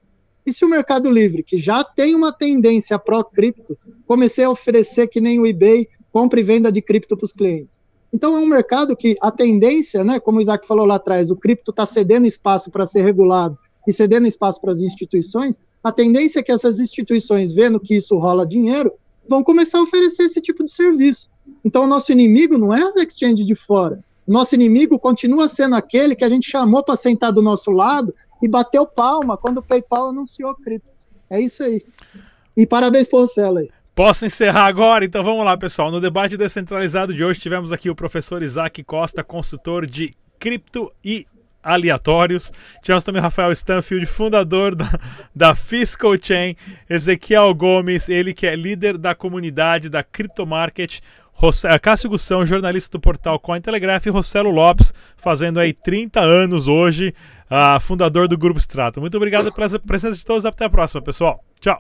E se o Mercado Livre, que já tem uma tendência pró-cripto, comecei a oferecer que nem o eBay compra e venda de cripto para os clientes. Então é um mercado que a tendência, né, como o Isaac falou lá atrás, o cripto está cedendo espaço para ser regulado e cedendo espaço para as instituições, a tendência é que essas instituições, vendo que isso rola dinheiro, vão começar a oferecer esse tipo de serviço. Então o nosso inimigo não é as exchanges de fora. O nosso inimigo continua sendo aquele que a gente chamou para sentar do nosso lado e bateu palma quando o PayPal anunciou cripto. É isso aí. E parabéns por você, aí. Posso encerrar agora? Então vamos lá, pessoal. No debate descentralizado de hoje tivemos aqui o professor Isaac Costa, consultor de cripto e aleatórios. Tivemos também o Rafael Stanfield, fundador da, da Fiscal Chain, Ezequiel Gomes, ele que é líder da comunidade da Crypto Market, eh, Cássio Gussão, jornalista do portal Cointelegraph, e Rossello Lopes, fazendo aí 30 anos hoje, uh, fundador do Grupo Strato. Muito obrigado pela presença de todos, até a próxima, pessoal. Tchau!